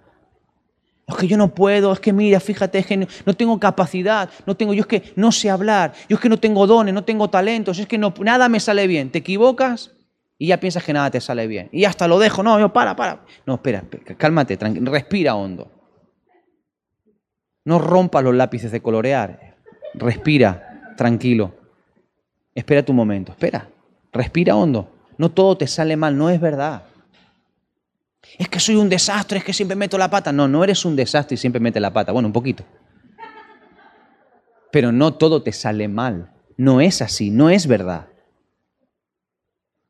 Es que yo no puedo, es que mira, fíjate, es que no, tengo capacidad, no tengo, yo es que no sé hablar, yo es que no tengo dones, no tengo talentos, es que no, nada me sale bien. Te equivocas y ya piensas que nada te sale bien. Y hasta lo dejo, no, yo para, para. No, espera, cálmate, respira hondo. No rompas los lápices de colorear, respira, tranquilo. Espera tu momento, espera, respira hondo. No todo te sale mal, no es verdad. Es que soy un desastre, es que siempre meto la pata. No, no eres un desastre y siempre metes la pata. Bueno, un poquito. Pero no todo te sale mal. No es así, no es verdad.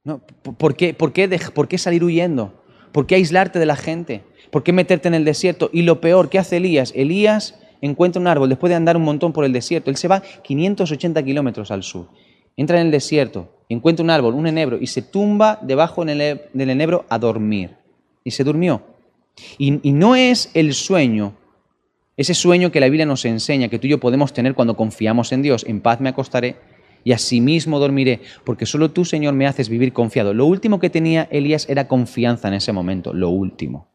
No, ¿por, qué, por, qué, ¿Por qué salir huyendo? ¿Por qué aislarte de la gente? ¿Por qué meterte en el desierto? Y lo peor, ¿qué hace Elías? Elías encuentra un árbol después de andar un montón por el desierto. Él se va 580 kilómetros al sur entra en el desierto, encuentra un árbol, un enebro, y se tumba debajo del enebro a dormir. Y se durmió. Y, no es el sueño, ese sueño que la Biblia nos enseña, que tú y yo podemos tener cuando confiamos en Dios. En paz me acostaré y asimismo dormiré, porque solo tú, Señor, me haces vivir confiado. Lo último que tenía Elías era confianza en ese momento, lo último.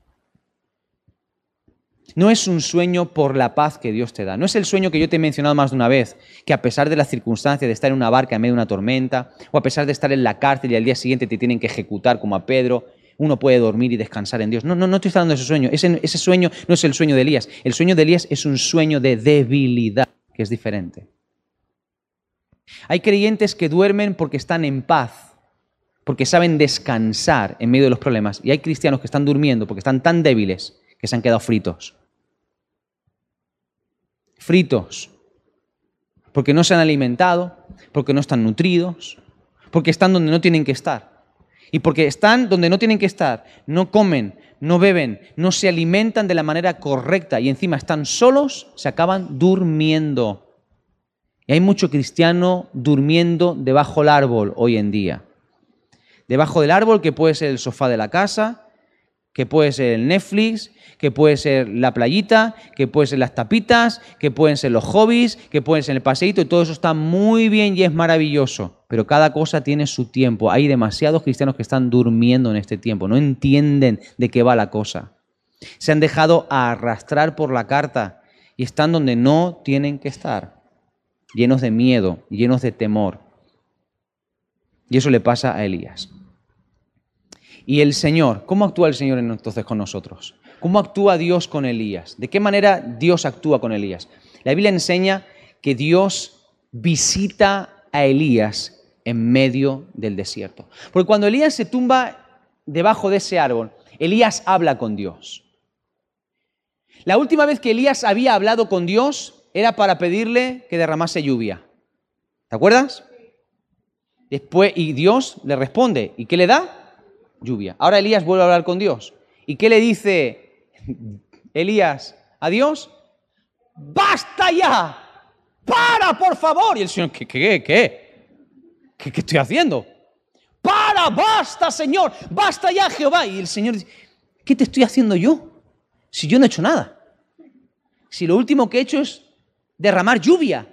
No es un sueño por la paz que Dios te da. No es el sueño que yo te he mencionado más de una vez, que a pesar de las circunstancias de estar en una barca en medio de una tormenta, o a pesar de estar en la cárcel y al día siguiente te tienen que ejecutar como a Pedro, uno puede dormir y descansar en Dios. No, no, no estoy hablando de ese sueño. Ese, ese sueño no es el sueño de Elías. El sueño de Elías es un sueño de debilidad, que es diferente. Hay creyentes que duermen porque están en paz, porque saben descansar en medio de los problemas. Y hay cristianos que están durmiendo porque están tan débiles que se han quedado fritos fritos, porque no se han alimentado, porque no están nutridos, porque están donde no tienen que estar. Y porque están donde no tienen que estar, no comen, no beben, no se alimentan de la manera correcta y encima están solos, se acaban durmiendo. Y hay mucho cristiano durmiendo debajo del árbol hoy en día. Debajo del árbol que puede ser el sofá de la casa, que puede ser el Netflix, que puede ser la playita, que puede ser las tapitas, que pueden ser los hobbies, que pueden ser el paseíto, y todo eso está muy bien y es maravilloso. Pero cada cosa tiene su tiempo. Hay demasiados cristianos que están durmiendo en este tiempo, no entienden de qué va la cosa. Se han dejado arrastrar por la carta y están donde no tienen que estar, llenos de miedo, llenos de temor. Y eso le pasa a Elías. Y el Señor, ¿cómo actúa el Señor entonces con nosotros? ¿Cómo actúa Dios con Elías? ¿De qué manera Dios actúa con Elías? La Biblia enseña que Dios visita a Elías en medio del desierto. Porque cuando Elías se tumba debajo de ese árbol, Elías habla con Dios. La última vez que Elías había hablado con Dios era para pedirle que derramase lluvia. ¿Te acuerdas? Después, y Dios le responde. ¿Y qué le da? Lluvia. Ahora Elías vuelve a hablar con Dios. ¿Y qué le dice Elías a Dios? ¡Basta ya! ¡Para, por favor! Y el Señor, ¿qué, qué, qué? ¿Qué, estoy haciendo? ¡Para, basta, Señor! ¡Basta ya, Jehová! Y el Señor dice, ¿qué te estoy haciendo yo? Si yo no he hecho nada. Si lo último que he hecho es derramar lluvia.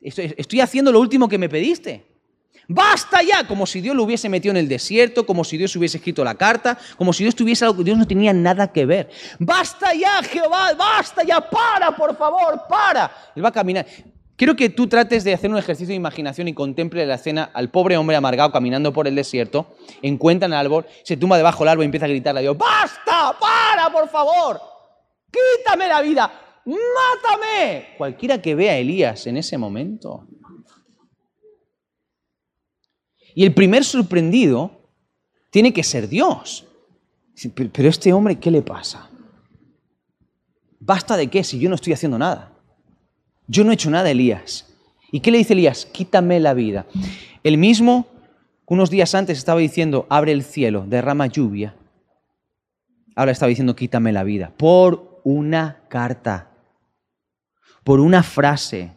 Estoy haciendo lo último que me pediste. Basta ya, como si Dios lo hubiese metido en el desierto, como si Dios hubiese escrito la carta, como si Dios tuviese algo que Dios no tenía nada que ver. Basta ya, Jehová, basta ya, para, por favor, para. Él va a caminar. Quiero que tú trates de hacer un ejercicio de imaginación y contemple la escena al pobre hombre amargado caminando por el desierto, encuentra el árbol, se tumba debajo del árbol y empieza a gritarle a Dios, ¡basta! ¡Para, por favor! ¡Quítame la vida! ¡Mátame! Cualquiera que vea a Elías en ese momento y el primer sorprendido tiene que ser Dios. Pero este hombre, ¿qué le pasa? ¿Basta de qué si yo no estoy haciendo nada? Yo no he hecho nada, Elías. ¿Y qué le dice Elías? Quítame la vida. El mismo, unos días antes estaba diciendo, abre el cielo, derrama lluvia. Ahora estaba diciendo, quítame la vida. Por una carta. Por una frase.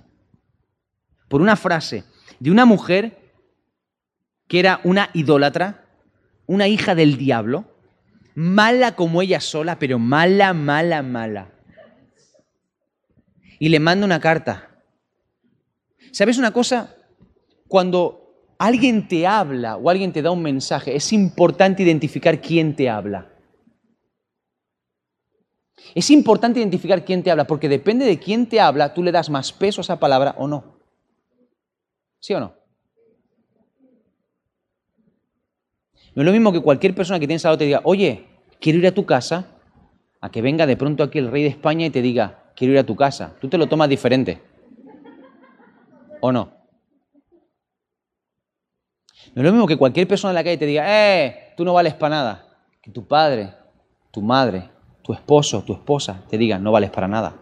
Por una frase de una mujer que era una idólatra, una hija del diablo, mala como ella sola, pero mala, mala, mala. Y le manda una carta. ¿Sabes una cosa? Cuando alguien te habla o alguien te da un mensaje, es importante identificar quién te habla. Es importante identificar quién te habla, porque depende de quién te habla, tú le das más peso a esa palabra o no. ¿Sí o no? No es lo mismo que cualquier persona que tienes al lado te diga, oye, quiero ir a tu casa, a que venga de pronto aquí el rey de España y te diga, quiero ir a tu casa. Tú te lo tomas diferente. ¿O no? No es lo mismo que cualquier persona en la calle te diga, eh, tú no vales para nada. Que tu padre, tu madre, tu esposo, tu esposa te digan, no vales para nada.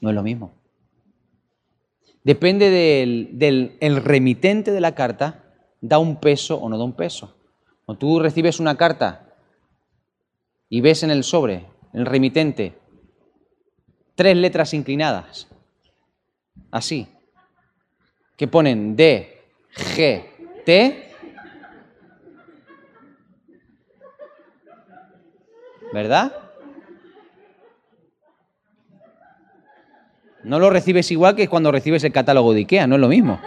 No es lo mismo. Depende del, del el remitente de la carta, da un peso o no da un peso. Cuando tú recibes una carta y ves en el sobre, en el remitente, tres letras inclinadas, así, que ponen D, G, T, ¿verdad? No lo recibes igual que cuando recibes el catálogo de IKEA, no es lo mismo.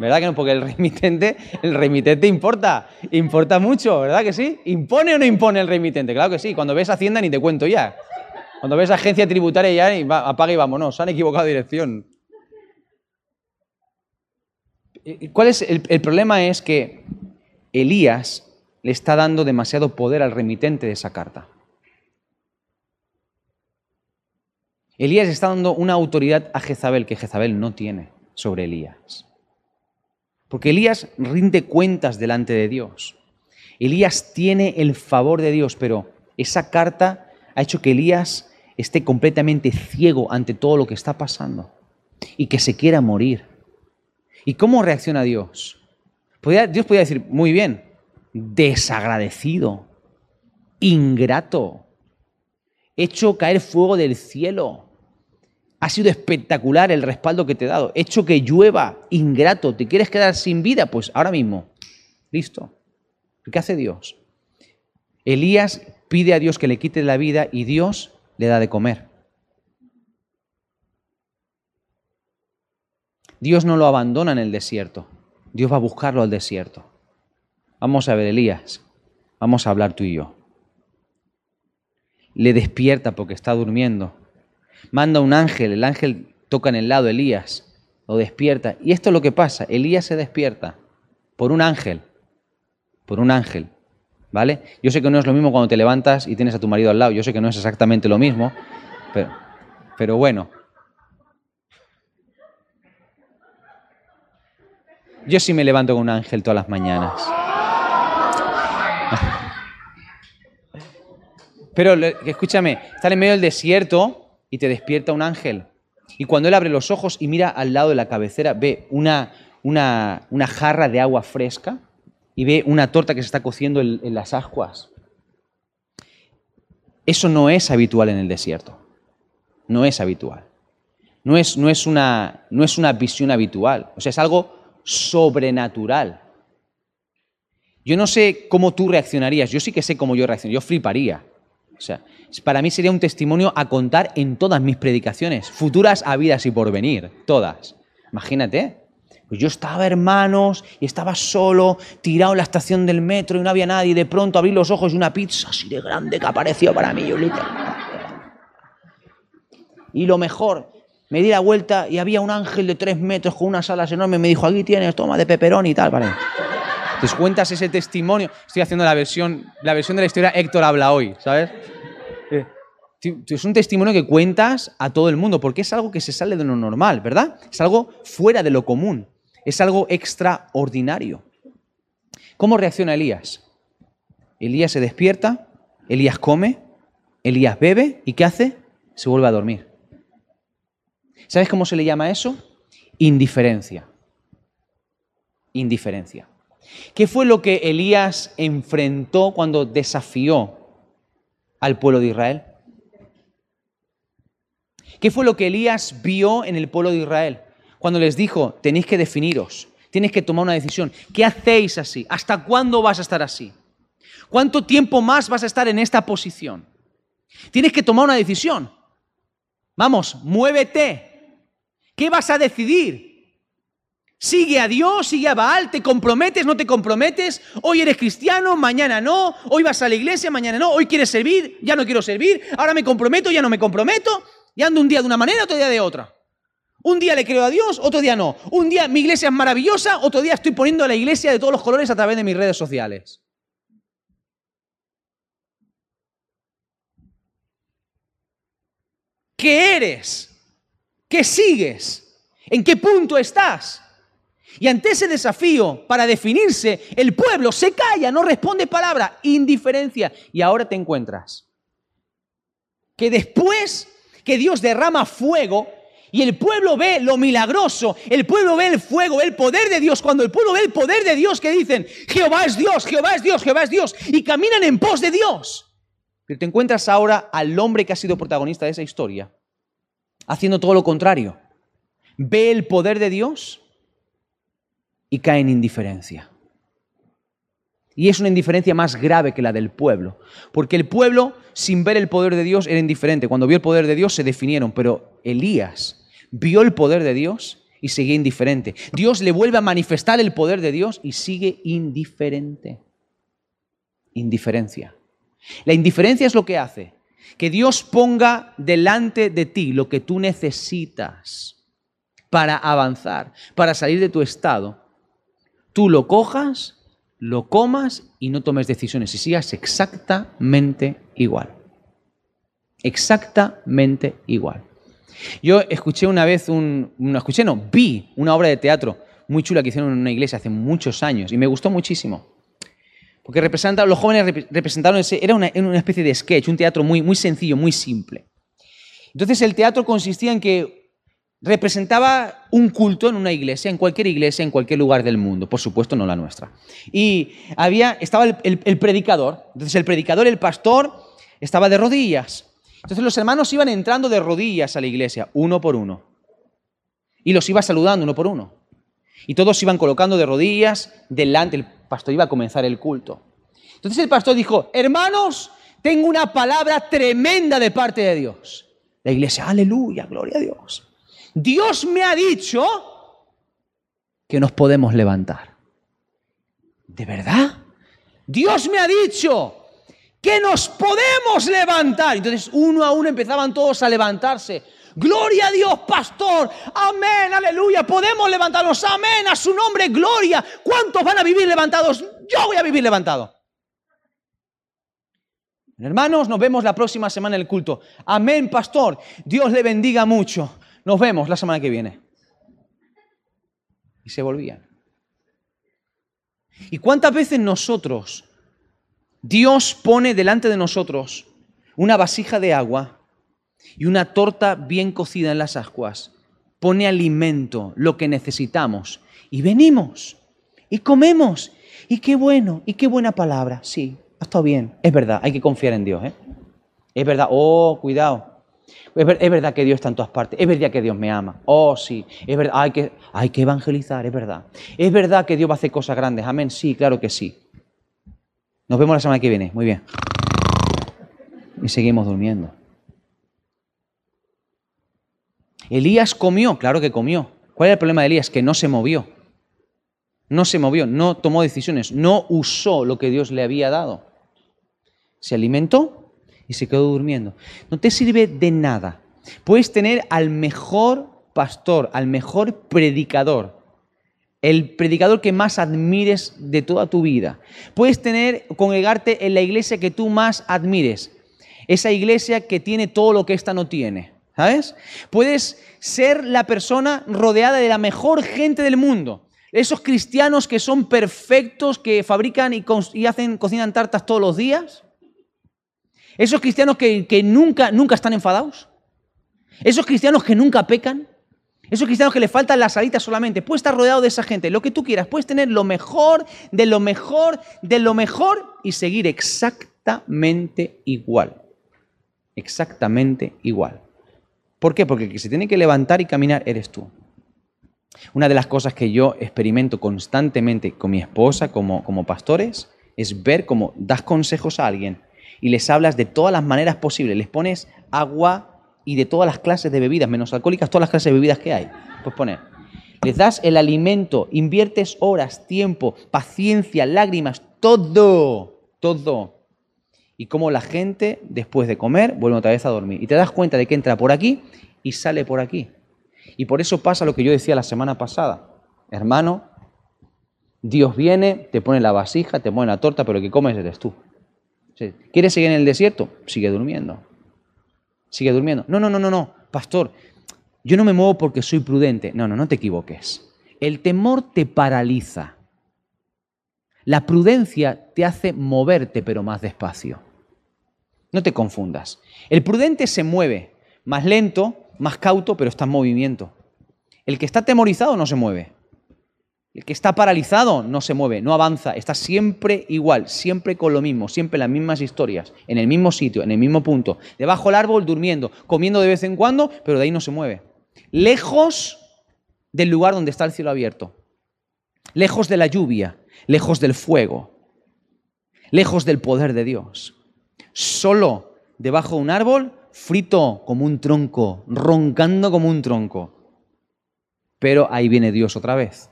¿Verdad que no? Porque el remitente, el remitente importa, importa mucho, ¿verdad que sí? ¿Impone o no impone el remitente? Claro que sí. Cuando ves Hacienda ni te cuento ya. Cuando ves agencia tributaria ya apaga y vámonos, se han equivocado de dirección. ¿Cuál es el, el problema? Es que Elías le está dando demasiado poder al remitente de esa carta. Elías está dando una autoridad a Jezabel que Jezabel no tiene sobre Elías. Porque Elías rinde cuentas delante de Dios. Elías tiene el favor de Dios, pero esa carta ha hecho que Elías esté completamente ciego ante todo lo que está pasando y que se quiera morir. ¿Y cómo reacciona Dios? Dios podría decir, muy bien, desagradecido, ingrato, hecho caer fuego del cielo, ha sido espectacular el respaldo que te he dado. He hecho que llueva, ingrato. ¿Te quieres quedar sin vida? Pues ahora mismo. Listo. ¿Qué hace Dios? Elías pide a Dios que le quite la vida y Dios le da de comer. Dios no lo abandona en el desierto. Dios va a buscarlo al desierto. Vamos a ver, Elías. Vamos a hablar tú y yo. Le despierta porque está durmiendo manda un ángel, el ángel toca en el lado Elías, lo despierta. Y esto es lo que pasa, Elías se despierta por un ángel, por un ángel, ¿vale? Yo sé que no es lo mismo cuando te levantas y tienes a tu marido al lado, yo sé que no es exactamente lo mismo, pero, pero bueno. Yo sí me levanto con un ángel todas las mañanas. Pero escúchame, estar en medio del desierto y te despierta un ángel. Y cuando él abre los ojos y mira al lado de la cabecera, ve una, una, una jarra de agua fresca y ve una torta que se está cociendo en, las ascuas. Eso no es habitual en el desierto. No es habitual. No es, no es, una, no es una visión habitual. O sea, es algo sobrenatural. Yo no sé cómo tú reaccionarías. Yo sí que sé cómo yo reaccionaría. Yo fliparía. O sea, para mí sería un testimonio a contar en todas mis predicaciones, futuras, habidas y por venir, todas. Imagínate. Pues yo estaba, hermanos, y estaba solo, tirado en la estación del metro y no había nadie. Y de pronto abrí los ojos y una pizza así de grande que apareció para mí. yo. Y lo mejor, me di la vuelta y había un ángel de tres metros con unas alas enormes. Me dijo, aquí tienes, toma de peperón y tal. Vale. Entonces cuentas ese testimonio. Estoy haciendo la versión, la versión de la historia Héctor habla hoy, ¿sabes? Es un testimonio que cuentas a todo el mundo porque es algo que se sale de lo normal, ¿verdad? Es algo fuera de lo común. Es algo extraordinario. ¿Cómo reacciona Elías? Elías se despierta, Elías come, Elías bebe y ¿qué hace? Se vuelve a dormir. ¿Sabes cómo se le llama eso? Indiferencia. Indiferencia. ¿Qué fue lo que Elías enfrentó cuando desafió al pueblo de Israel? ¿Qué fue lo que Elías vio en el pueblo de Israel? Cuando les dijo, tenéis que definiros, tienes que tomar una decisión. ¿Qué hacéis así? ¿Hasta cuándo vas a estar así? ¿Cuánto tiempo más vas a estar en esta posición? Tienes que tomar una decisión. Vamos, muévete. ¿Qué vas a decidir? Sigue a Dios, sigue a Baal, te comprometes, no te comprometes. Hoy eres cristiano, mañana no. Hoy vas a la iglesia, mañana no. Hoy quieres servir, ya no quiero servir. Ahora me comprometo, ya no me comprometo. Y ando un día de una manera, otro día de otra. Un día le creo a Dios, otro día no. Un día mi iglesia es maravillosa, otro día estoy poniendo a la iglesia de todos los colores a través de mis redes sociales. ¿Qué eres? ¿Qué sigues? ¿En qué punto estás? Y ante ese desafío para definirse, el pueblo se calla, no responde palabra, indiferencia. Y ahora te encuentras que después que Dios derrama fuego y el pueblo ve lo milagroso, el pueblo ve el fuego, el poder de Dios, cuando el pueblo ve el poder de Dios que dicen, Jehová es Dios, Jehová es Dios, Jehová es Dios, y caminan en pos de Dios. Pero te encuentras ahora al hombre que ha sido protagonista de esa historia, haciendo todo lo contrario. Ve el poder de Dios y cae en indiferencia. Y es una indiferencia más grave que la del pueblo. Porque el pueblo, sin ver el poder de Dios, era indiferente. Cuando vio el poder de Dios, se definieron. Pero Elías vio el poder de Dios y seguía indiferente. Dios le vuelve a manifestar el poder de Dios y sigue indiferente. Indiferencia. La indiferencia es lo que hace que Dios ponga delante de ti lo que tú necesitas para avanzar, para salir de tu estado. Tú lo cojas, lo comas y no tomes decisiones y sigas exactamente igual. Exactamente igual. Yo escuché una vez un, no escuché, no, vi una obra de teatro muy chula que hicieron en una iglesia hace muchos años y me gustó muchísimo. Porque representa, los jóvenes rep- representaron ese, era una, una especie de sketch, un teatro muy, muy sencillo, muy simple. Entonces el teatro consistía en que representaba un culto en una iglesia, en cualquier iglesia, en cualquier lugar del mundo, por supuesto no la nuestra. Y había, estaba el, el- predicador, entonces el predicador, el pastor, estaba de rodillas. Entonces los hermanos iban entrando de rodillas a la iglesia, uno por uno. Y los iba saludando uno por uno. Y todos iban colocando de rodillas delante, el pastor iba a comenzar el culto. Entonces el pastor dijo, hermanos, tengo una palabra tremenda de parte de Dios. La iglesia, aleluya, gloria a Dios. Dios me ha dicho que nos podemos levantar. ¿De verdad? Dios me ha dicho que nos podemos levantar. Entonces uno a uno empezaban todos a levantarse. Gloria a Dios, pastor. Amén, aleluya. Podemos levantarnos. Amén, a su nombre, gloria. ¿Cuántos van a vivir levantados? Yo voy a vivir levantado. Hermanos, nos vemos la próxima semana en el culto. Amén, pastor. Dios le bendiga mucho. Nos vemos la semana que viene. Y se volvían. ¿Y cuántas veces nosotros, Dios pone delante de nosotros una vasija de agua y una torta bien cocida en las ascuas. Pone alimento, lo que necesitamos. Y venimos y comemos. Y qué bueno, y qué buena palabra. Sí, ha estado bien. Es verdad, hay que confiar en Dios. ¿eh? Es verdad, oh, cuidado. Es, verdad que Dios está en todas partes. Es verdad que Dios me ama. Oh, sí. Es verdad, hay que, hay que evangelizar, es verdad. Es verdad que Dios va a hacer cosas grandes. Amén. Sí, claro que sí. Nos vemos la semana que viene. Muy bien. Y seguimos durmiendo. Elías comió, claro que comió. ¿Cuál era el problema de Elías? Que no se movió. No se movió, no tomó decisiones, no usó lo que Dios le había dado. Se alimentó y se quedó durmiendo. No te sirve de nada. Puedes tener al mejor pastor, al mejor predicador, el predicador que más admires de toda tu vida. Puedes tener, congregarte en la iglesia que tú más admires, esa iglesia que tiene todo lo que esta no tiene. ¿Sabes? Puedes ser la persona rodeada de la mejor gente del mundo. Esos cristianos que son perfectos, que fabrican y, hacen, cocinan tartas todos los días. Esos cristianos que, nunca, nunca están enfadados. Esos cristianos que nunca pecan. Esos cristianos que le faltan las alitas solamente. Puedes estar rodeado de esa gente, lo que tú quieras. Puedes tener lo mejor, de lo mejor, de lo mejor y seguir exactamente igual. Exactamente igual. ¿Por qué? Porque el que se tiene que levantar y caminar eres tú. Una de las cosas que yo experimento constantemente con mi esposa como, como pastores es ver cómo das consejos a alguien y les hablas de todas las maneras posibles. Les pones agua y de todas las clases de bebidas, menos alcohólicas, todas las clases de bebidas que hay. Pues poner. Les das el alimento, inviertes horas, tiempo, paciencia, lágrimas, todo, todo. Y como la gente, después de comer, vuelve otra vez a dormir. Y te das cuenta de que entra por aquí y sale por aquí. Y por eso pasa lo que yo decía la semana pasada. Hermano, Dios viene, te pone la vasija, te pone la torta, pero el que comes eres tú. ¿Quieres seguir en el desierto? Sigue durmiendo sigue durmiendo. No, no, no, no, no, pastor, yo no me muevo porque soy prudente. No, no, no te equivoques. El temor te paraliza. La prudencia te hace moverte, pero más despacio. No te confundas. El prudente se mueve, más lento, más cauto, pero está en movimiento. El que está temorizado no se mueve. El que está paralizado no se mueve, no avanza, está siempre igual, siempre con lo mismo, siempre las mismas historias, en el mismo sitio, en el mismo punto, debajo del árbol, durmiendo, comiendo de vez en cuando, pero de ahí no se mueve. Lejos del lugar donde está el cielo abierto, lejos de la lluvia, lejos del fuego, lejos del poder de Dios. Solo debajo de un árbol, frito como un tronco, roncando como un tronco. Pero ahí viene Dios otra vez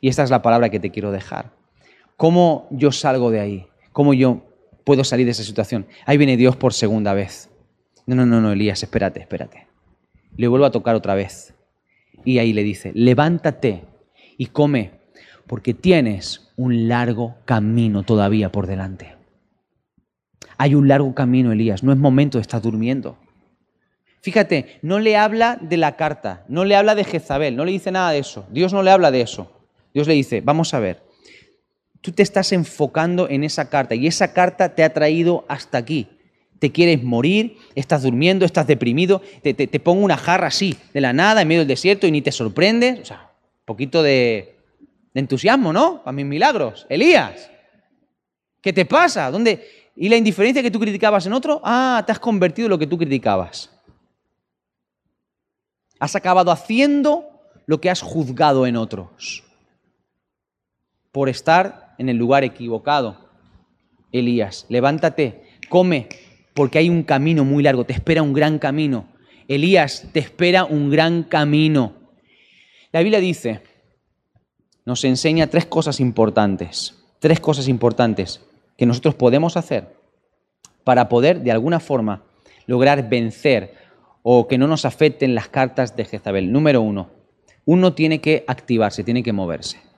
y esta es la palabra que te quiero dejar. ¿Cómo yo salgo de ahí? ¿Cómo yo puedo salir de esa situación? Ahí viene Dios por segunda vez. No, no, no, no, Elías, espérate, espérate. Le vuelvo a tocar otra vez. Y ahí le dice, levántate y come, porque tienes un largo camino todavía por delante. Hay un largo camino, Elías, no es momento de estar durmiendo. Fíjate, no le habla de la carta, no le habla de Jezabel, no le dice nada de eso. Dios no le habla de eso. Dios le dice, vamos a ver, tú te estás enfocando en esa carta y esa carta te ha traído hasta aquí. Te quieres morir, estás durmiendo, estás deprimido, te, pongo una jarra así, de la nada, en medio del desierto y ni te sorprendes. O sea, un poquito de, entusiasmo, ¿no? Para mis milagros. Elías, ¿qué te pasa? ¿Dónde? ¿Y la indiferencia que tú criticabas en otro? Ah, te has convertido en lo que tú criticabas. Has acabado haciendo lo que has juzgado en otros por estar en el lugar equivocado. Elías, levántate, come, porque hay un camino muy largo, te espera un gran camino. Elías, te espera un gran camino. La Biblia dice, nos enseña tres cosas importantes, tres cosas importantes que nosotros podemos hacer para poder de alguna forma lograr vencer o que no nos afecten las cartas de Jezabel. Número uno, uno tiene que activarse, tiene que moverse.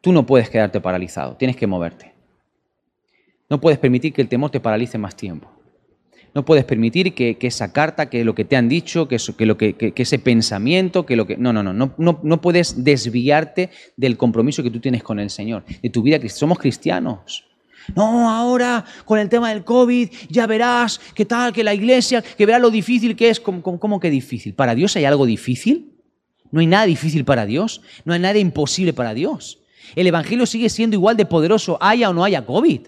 Tú no puedes quedarte paralizado, tienes que moverte. No puedes permitir que el temor te paralice más tiempo. No puedes permitir que, esa carta, que lo que te han dicho, que, lo que, ese pensamiento, que lo que... No, no, no, no, puedes desviarte del compromiso que tú tienes con el Señor, de tu vida. Somos cristianos. No, ahora con el tema del COVID ya verás qué tal, que la iglesia, que verás lo difícil que es. ¿Cómo, cómo, que difícil? ¿Para Dios hay algo difícil? No hay nada difícil para Dios, no hay nada imposible para Dios. El Evangelio sigue siendo igual de poderoso, haya o no haya COVID.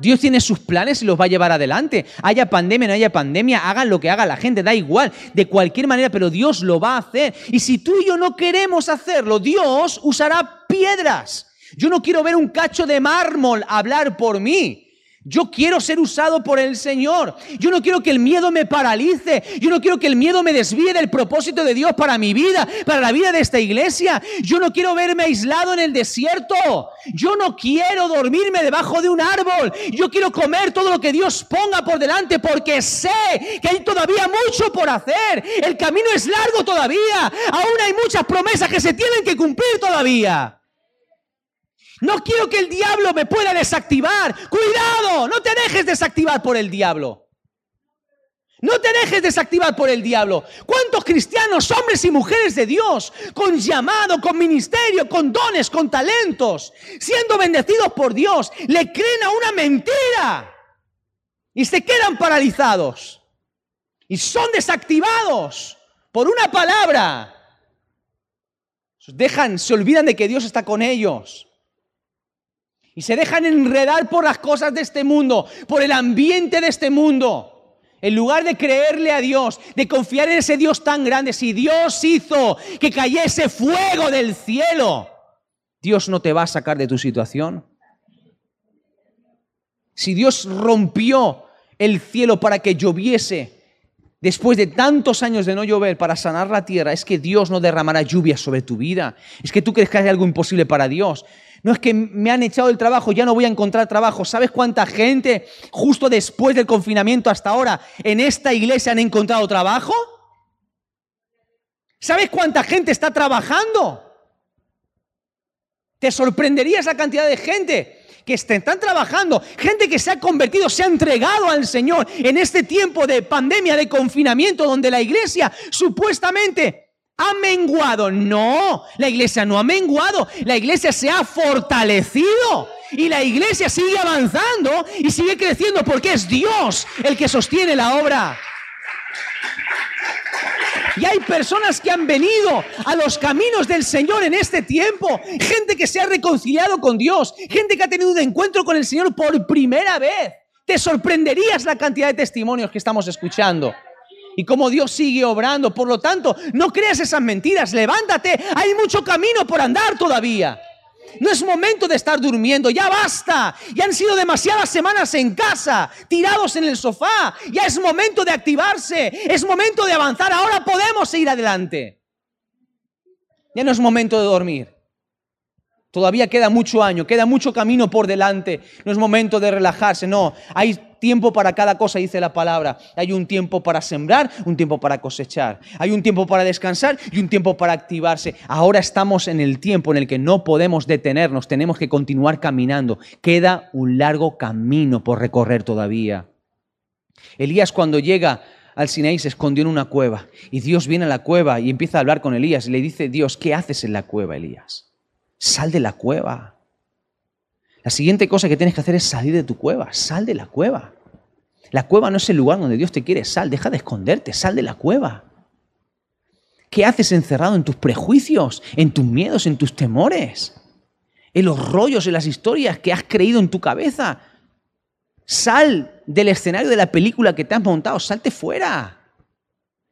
Dios tiene sus planes y los va a llevar adelante. Haya pandemia, no haya pandemia, hagan lo que haga la gente, da igual, de cualquier manera, pero Dios lo va a hacer. Y si tú y yo no queremos hacerlo, Dios usará piedras. Yo no quiero ver un cacho de mármol hablar por mí. Yo quiero ser usado por el Señor. Yo no quiero que el miedo me paralice. Yo no quiero que el miedo me desvíe del propósito de Dios para mi vida, para la vida de esta iglesia. Yo no quiero verme aislado en el desierto. Yo no quiero dormirme debajo de un árbol. Yo quiero comer todo lo que Dios ponga por delante porque sé que hay todavía mucho por hacer. El camino es largo todavía. Aún hay muchas promesas que se tienen que cumplir todavía. No quiero que el diablo me pueda desactivar. Cuidado, no te dejes desactivar por el diablo. No te dejes desactivar por el diablo. ¿Cuántos cristianos, hombres y mujeres de Dios, con llamado, con ministerio, con dones, con talentos, siendo bendecidos por Dios, le creen a una mentira y se quedan paralizados y son desactivados por una palabra? Dejan, se olvidan de que Dios está con ellos y se dejan enredar por las cosas de este mundo, por el ambiente de este mundo. En lugar de creerle a Dios, de confiar en ese Dios tan grande, si Dios hizo que cayese fuego del cielo, Dios no te va a sacar de tu situación. Si Dios rompió el cielo para que lloviese, después de tantos años de no llover para sanar la tierra, es que Dios no derramará lluvia sobre tu vida. Es que tú crees que hay algo imposible para Dios. No es que me han echado el trabajo, ya no voy a encontrar trabajo. ¿Sabes cuánta gente justo después del confinamiento hasta ahora en esta iglesia han encontrado trabajo? ¿Sabes cuánta gente está trabajando? Te sorprendería esa cantidad de gente que están trabajando, gente que se ha convertido, se ha entregado al Señor en este tiempo de pandemia, de confinamiento, donde la iglesia supuestamente ha menguado. No, la iglesia no ha menguado. La iglesia se ha fortalecido. Y la iglesia sigue avanzando y sigue creciendo porque es Dios el que sostiene la obra. Y hay personas que han venido a los caminos del Señor en este tiempo. Gente que se ha reconciliado con Dios. Gente que ha tenido un encuentro con el Señor por primera vez. Te sorprenderías la cantidad de testimonios que estamos escuchando y cómo Dios sigue obrando. Por lo tanto, no creas esas mentiras, levántate, hay mucho camino por andar todavía. No es momento de estar durmiendo, ya basta. Ya han sido demasiadas semanas en casa, tirados en el sofá. Ya es momento de activarse, es momento de avanzar. Ahora podemos seguir adelante. Ya no es momento de dormir. Todavía queda mucho año, queda mucho camino por delante. No es momento de relajarse, no. Hay tiempo para cada cosa, dice la palabra. Hay un tiempo para sembrar, un tiempo para cosechar. Hay un tiempo para descansar y un tiempo para activarse. Ahora estamos en el tiempo en el que no podemos detenernos, tenemos que continuar caminando. Queda un largo camino por recorrer todavía. Elías cuando llega al Sinaí se escondió en una cueva y Dios viene a la cueva y empieza a hablar con Elías y le dice, Dios, ¿qué haces en la cueva, Elías? Sal de la cueva. La siguiente cosa que tienes que hacer es salir de tu cueva. Sal de la cueva. La cueva no es el lugar donde Dios te quiere. Sal, deja de esconderte. Sal de la cueva. ¿Qué haces encerrado en tus prejuicios, en tus miedos, en tus temores? En los rollos, en las historias que has creído en tu cabeza. Sal del escenario de la película que te has montado. Salte fuera.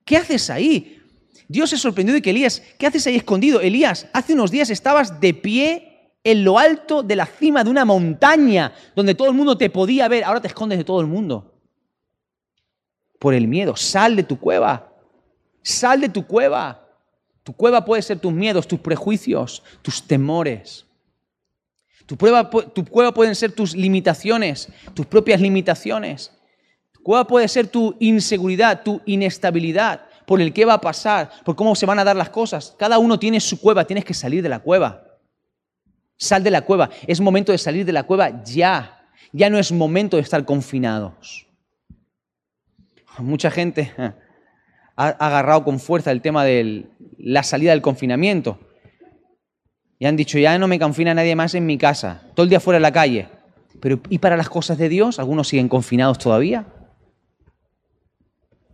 ¿Qué haces ahí? Dios se sorprendió de que Elías, ¿qué haces ahí escondido? Elías, hace unos días estabas de pie en lo alto de la cima de una montaña donde todo el mundo te podía ver. Ahora te escondes de todo el mundo. Por el miedo. Sal de tu cueva. Sal de tu cueva. Tu cueva puede ser tus miedos, tus prejuicios, tus temores. Tu, tu cueva pueden ser tus limitaciones, tus propias limitaciones. Tu cueva puede ser tu inseguridad, tu inestabilidad, por el qué va a pasar, por cómo se van a dar las cosas. Cada uno tiene su cueva, tienes que salir de la cueva. Sal de la cueva. Es momento de salir de la cueva ya. Ya no es momento de estar confinados. Mucha gente ha agarrado con fuerza el tema de la salida del confinamiento. Y han dicho, ya no me confina nadie más en mi casa, todo el día fuera en la calle. Pero ¿y para las cosas de Dios? ¿Algunos siguen confinados todavía?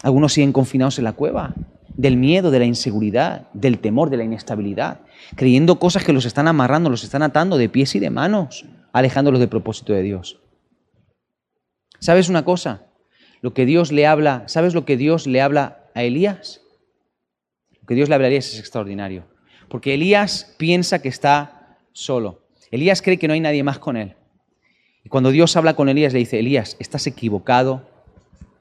¿Algunos siguen confinados en la cueva? Del miedo, de la inseguridad, del temor, de la inestabilidad, creyendo cosas que los están amarrando, los están atando de pies y de manos, alejándolos del propósito de Dios. ¿Sabes una cosa? Lo que Dios le habla, ¿sabes lo que Dios le habla a Elías? Lo que Dios le habla a Elías es extraordinario. Porque Elías piensa que está solo. Elías cree que no hay nadie más con él. Y cuando Dios habla con Elías, le dice, Elías, estás equivocado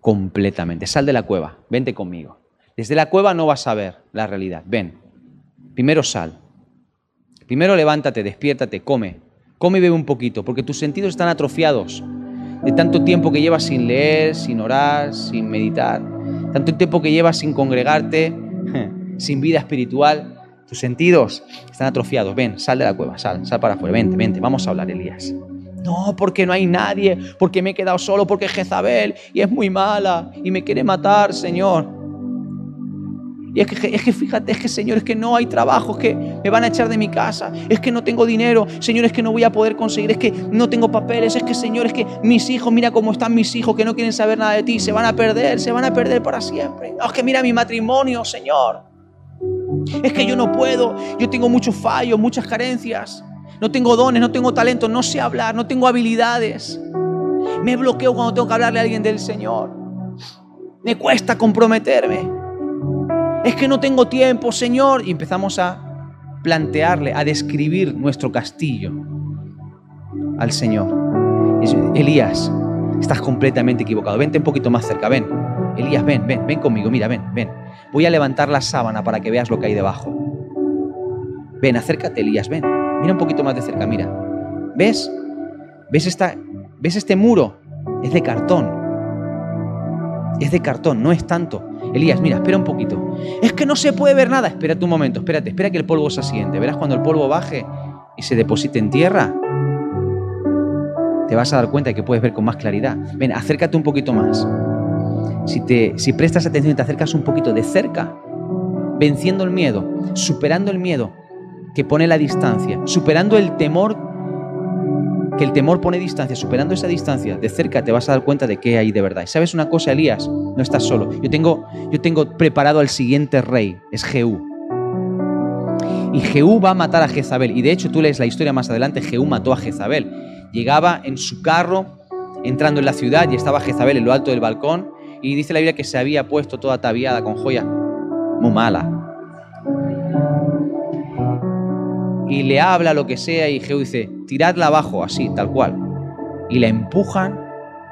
completamente. Sal de la cueva, vente conmigo. Desde la cueva no vas a ver la realidad. Ven, primero sal. Primero levántate, despiértate, come. Come y bebe un poquito, porque tus sentidos están atrofiados de tanto tiempo que llevas sin leer, sin orar, sin meditar, tanto tiempo que llevas sin congregarte, sin vida espiritual. Tus sentidos están atrofiados. Ven, sal de la cueva, sal, sal para afuera. Vente, vente, vamos a hablar, Elías. No, porque no hay nadie, porque me he quedado solo, porque Jezabel y es muy mala y me quiere matar, Señor. Y es que, es que fíjate, es que Señor, es que no hay trabajo, es que me van a echar de mi casa, es que no tengo dinero, Señor, es que no voy a poder conseguir, es que no tengo papeles, es que Señor, es que mis hijos, mira cómo están mis hijos que no quieren saber nada de ti, se van a perder, se van a perder para siempre. es que mira mi matrimonio, Señor. Es que yo no puedo, yo tengo muchos fallos, muchas carencias, no tengo dones, no tengo talento, no sé hablar, no tengo habilidades. Me bloqueo cuando tengo que hablarle a alguien del Señor. Me cuesta comprometerme es que no tengo tiempo, Señor. Y empezamos a plantearle, a describir nuestro castillo al Señor. Elías, estás completamente equivocado. Vente un poquito más cerca, ven. Elías, ven, ven, ven conmigo, mira, ven, ven. Voy a levantar la sábana para que veas lo que hay debajo. Ven, acércate, Elías, ven. Mira un poquito más de cerca, mira. ¿Ves? ¿Ves, esta, ¿Ves este muro? Es de cartón. Es de cartón, no es tanto. Elías, mira, espera un poquito. Es que no se puede ver nada. Espérate un momento, espérate, espera que el polvo se asiente. Verás cuando el polvo baje y se deposite en tierra, te vas a dar cuenta de que puedes ver con más claridad. Ven, acércate un poquito más. Si, te, si prestas atención y te acercas un poquito de cerca, venciendo el miedo, superando el miedo que pone la distancia, superando el temor que el temor pone distancia, superando esa distancia, de cerca te vas a dar cuenta de qué hay de verdad. Y sabes una cosa, Elías, no estás solo. Yo tengo, yo tengo preparado al siguiente rey, es Jehú. Y Jehú va a matar a Jezabel. Y de hecho tú lees la historia más adelante, Jehú mató a Jezabel. Llegaba en su carro, entrando en la ciudad, y estaba Jezabel en lo alto del balcón. Y dice la Biblia que se había puesto toda ataviada con joya. Muy mala. Y le habla lo que sea y Jehú dice, tiradla abajo, así, tal cual. Y la empujan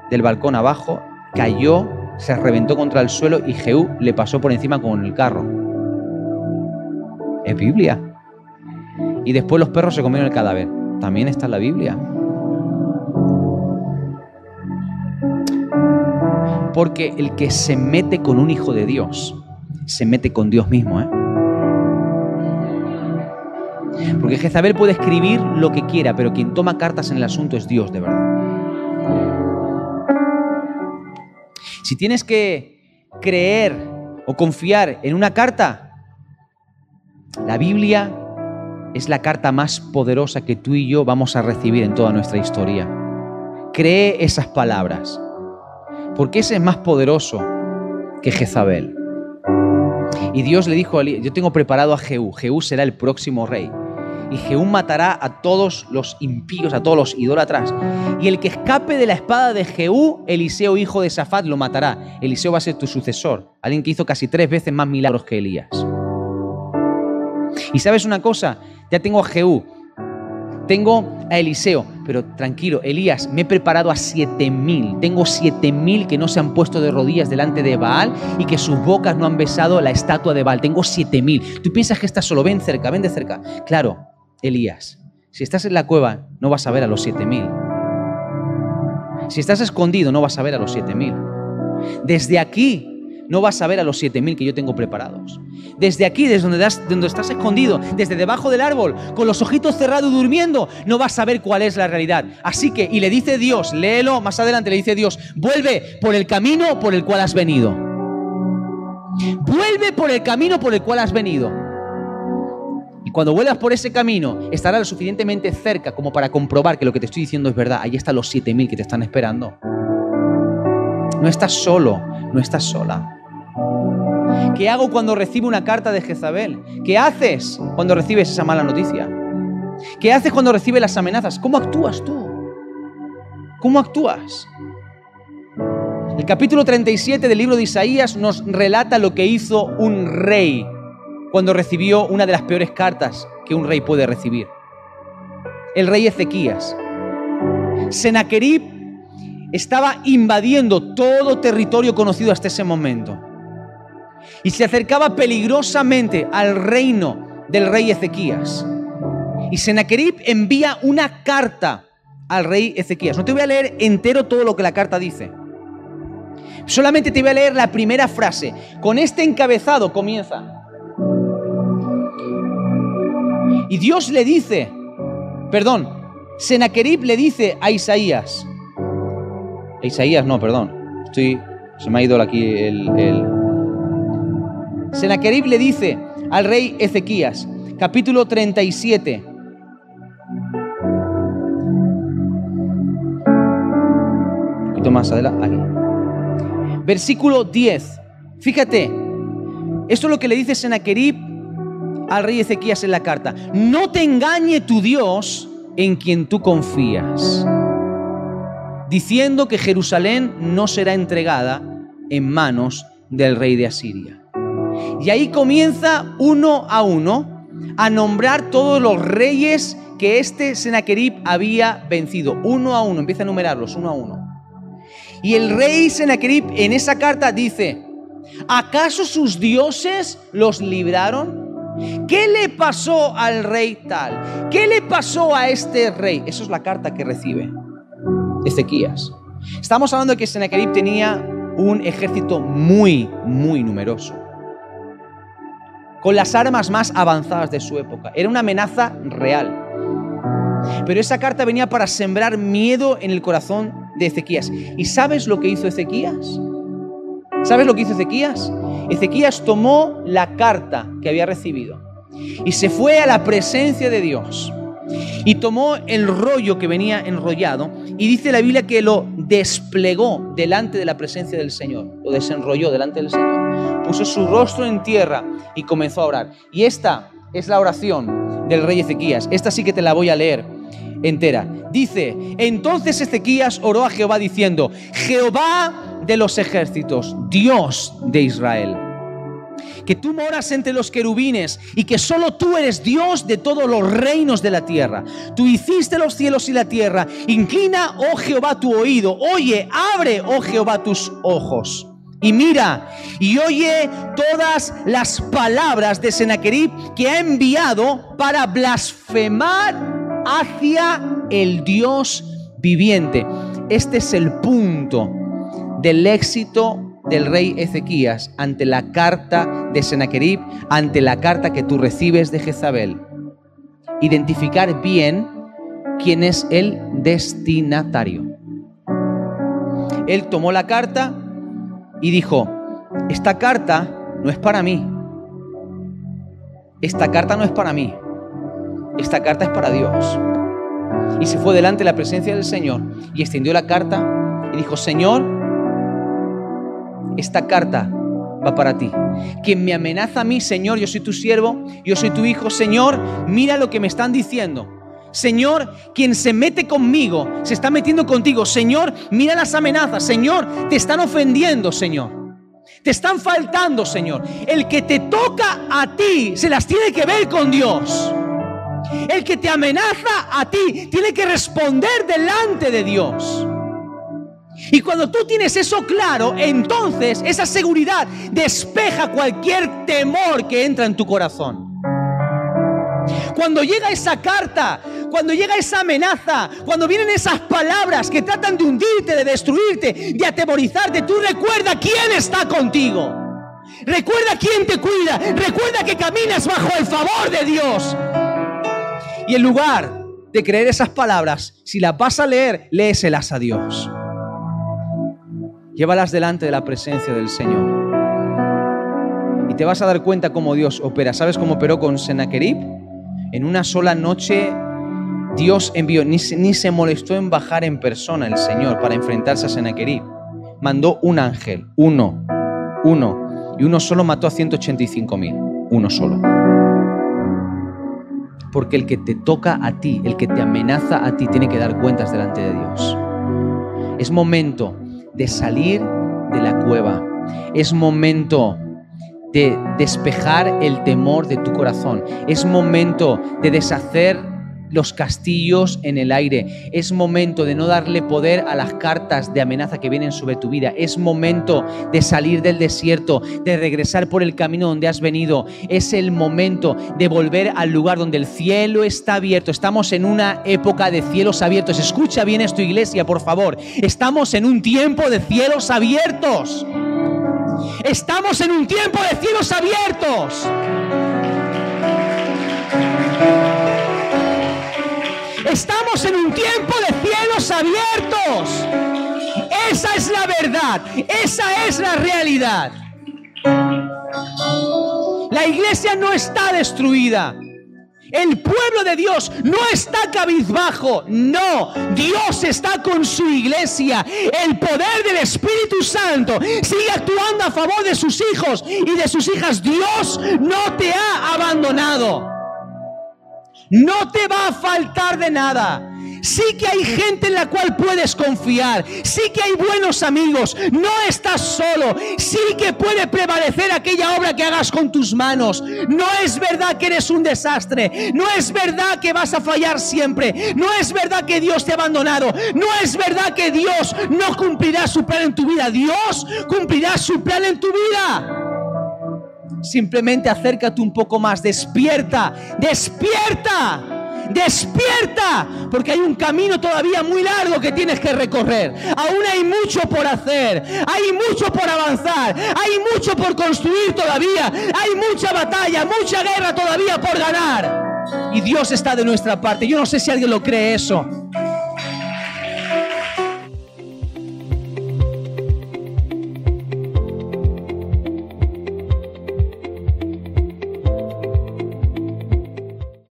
del balcón abajo, cayó, se reventó contra el suelo y Jehú le pasó por encima con el carro. Es Biblia. Y después los perros se comieron el cadáver. También está en la Biblia. Porque el que se mete con un hijo de Dios, se mete con Dios mismo, ¿eh? Porque Jezabel puede escribir lo que quiera, pero quien toma cartas en el asunto es Dios, de verdad. Si tienes que creer o confiar en una carta, la Biblia es la carta más poderosa que tú y yo vamos a recibir en toda nuestra historia. Cree esas palabras, porque ese es más poderoso que Jezabel. Y Dios le dijo, yo tengo preparado a Jehú, Jehú será el próximo rey y Jehú matará a todos los impíos, a todos los idólatras. Y el que escape de la espada de Jehú, Eliseo, hijo de Safat, lo matará. Eliseo va a ser tu sucesor, alguien que hizo casi tres veces más milagros que Elías. Y sabes una cosa, ya tengo a Jehú, tengo a Eliseo, pero tranquilo, Elías, me he preparado a siete mil. Tengo siete mil que no se han puesto de rodillas delante de Baal y que sus bocas no han besado la estatua de Baal. Tengo siete mil. Tú piensas que estás solo, ven cerca, ven de cerca. Claro, Elías. Si estás en la cueva, no vas a ver a los siete mil. Si estás escondido, no vas a ver a los siete mil. Desde aquí no vas a ver a los siete mil que yo tengo preparados. Desde aquí, desde donde, donde, estás escondido, desde debajo del árbol, con los ojitos cerrados durmiendo, no vas a ver cuál es la realidad. Así que, y le dice Dios, léelo más adelante, le dice Dios, vuelve por el camino por el cual has venido. Vuelve por el camino por el cual has venido. Y cuando vuelvas por ese camino, estará lo suficientemente cerca como para comprobar que lo que te estoy diciendo es verdad. Ahí están los 7.000 que te están esperando. No estás solo, no estás sola. ¿Qué hago cuando recibo una carta de Jezabel? ¿Qué haces cuando recibes esa mala noticia? ¿Qué haces cuando recibes las amenazas? ¿Cómo actúas tú? ¿Cómo actúas? El capítulo 37 del libro de Isaías nos relata lo que hizo un rey cuando recibió una de las peores cartas que un rey puede recibir. El rey Ezequías. Senaquerib estaba invadiendo todo territorio conocido hasta ese momento y se acercaba peligrosamente al reino del rey Ezequías. Y Senaquerib envía una carta al rey Ezequías. No te voy a leer entero todo lo que la carta dice. Solamente te voy a leer la primera frase. Con este encabezado comienza. Y Dios le dice, perdón, Senaquerib le dice a Isaías. Isaías, no, perdón. Estoy, se me ha ido aquí el, el... Senaquerib le dice al rey Ezequías, capítulo 37, más adelante. Versículo 10. Fíjate, esto es lo que le dice Senaquerib al rey Ezequías en la carta. No te engañe tu Dios en quien tú confías, diciendo que Jerusalén no será entregada en manos del rey de Asiria. Y ahí comienza uno a uno a nombrar todos los reyes que este Senaquerib había vencido. Uno a uno, empieza a enumerarlos, uno a uno. Y el rey Senaquerib en esa carta dice, ¿acaso sus dioses los libraron? ¿Qué le pasó al rey tal? ¿Qué le pasó a este rey? Eso es la carta que recibe Ezequías. Estamos hablando de que Senaquerib tenía un ejército muy, muy numeroso. Con las armas más avanzadas de su época. Era una amenaza real. Pero esa carta venía para sembrar miedo en el corazón de Ezequías. ¿Y sabes lo que hizo Ezequías? ¿Sabes lo que hizo Ezequías? Ezequías tomó la carta que había recibido y se fue a la presencia de Dios y tomó el rollo que venía enrollado y dice la Biblia que lo desplegó delante de la presencia del Señor, lo desenrolló delante del Señor, puso su rostro en tierra y comenzó a orar. Y esta es la oración del rey Ezequías. Esta sí que te la voy a leer entera. Dice, entonces Ezequías oró a Jehová diciendo, Jehová de los ejércitos, Dios de Israel, que tú moras entre los querubines y que solo tú eres Dios de todos los reinos de la tierra. Tú hiciste los cielos y la tierra. Inclina, oh Jehová, tu oído. Oye, abre, oh Jehová, tus ojos y mira y oye todas las palabras de Sennacherib que ha enviado para blasfemar hacia el Dios viviente. Este es el punto del éxito del rey Ezequías ante la carta de Sennacherib, ante la carta que tú recibes de Jezabel. Identificar bien quién es el destinatario. Él tomó la carta, y dijo, esta carta no es para mí. Esta carta no es para mí. Esta carta es para Dios. Y se fue delante de la presencia del Señor y extendió la carta y dijo, Señor, esta carta va para ti. Quien me amenaza a mí, Señor, yo soy tu siervo, yo soy tu hijo, Señor, mira lo que me están diciendo. Señor, quien se mete conmigo, se está metiendo contigo. Señor, mira las amenazas. Señor, te están ofendiendo, Señor. Te están faltando, Señor. El que te toca a ti se las tiene que ver con Dios. El que te amenaza a ti tiene que responder delante de Dios. Y cuando tú tienes eso claro, entonces esa seguridad despeja cualquier temor que entra en tu corazón. Cuando llega esa carta, cuando llega esa amenaza, cuando vienen esas palabras que tratan de hundirte, de destruirte, de atemorizarte, tú recuerda quién está contigo. Recuerda quién te cuida. Recuerda que caminas bajo el favor de Dios. Y en lugar de creer esas palabras, si las vas a leer, léeselas a Dios. Llévalas delante de la presencia del Señor. Y te vas a dar cuenta cómo Dios opera. ¿Sabes cómo operó con Sennacherib? En una sola noche Dios envió, ni, ni se molestó en bajar en persona el Señor para enfrentarse a Sennacherib. Mandó un ángel, uno, uno, y uno solo mató a 185 mil, uno solo. Porque el que te toca a ti, el que te amenaza a ti, tiene que dar cuentas delante de Dios. Es momento de salir de la cueva. Es momento de despejar el temor de tu corazón. Es momento de deshacer los castillos en el aire. Es momento de no darle poder a las cartas de amenaza que vienen sobre tu vida. Es momento de salir del desierto, de regresar por el camino donde has venido. Es el momento de volver al lugar donde el cielo está abierto. Estamos en una época de cielos abiertos. Escucha bien esto, iglesia, por favor. Estamos en un tiempo de cielos abiertos. Estamos en un tiempo de cielos abiertos. Estamos en un tiempo de cielos abiertos. Esa es la verdad. Esa es la realidad. La iglesia no está destruida. El pueblo de Dios no está cabizbajo, no, Dios está con su iglesia. El poder del Espíritu Santo sigue actuando a favor de sus hijos y de sus hijas. Dios no te ha abandonado. No te va a faltar de nada. Sí que hay gente en la cual puedes confiar. Sí que hay buenos amigos. No estás solo. Sí que puede prevalecer aquella obra que hagas con tus manos. No es verdad que eres un desastre. No es verdad que vas a fallar siempre. No es verdad que Dios te ha abandonado. No es verdad que Dios no cumplirá su plan en tu vida. Dios cumplirá su plan en tu vida. Simplemente acércate un poco más, despierta, despierta despierta, porque hay un camino todavía muy largo que tienes que recorrer. Aún hay mucho por hacer, hay mucho por avanzar, hay mucho por construir todavía, hay mucha batalla, mucha guerra todavía por ganar. Y Dios está de nuestra parte. Yo no sé si alguien lo cree eso.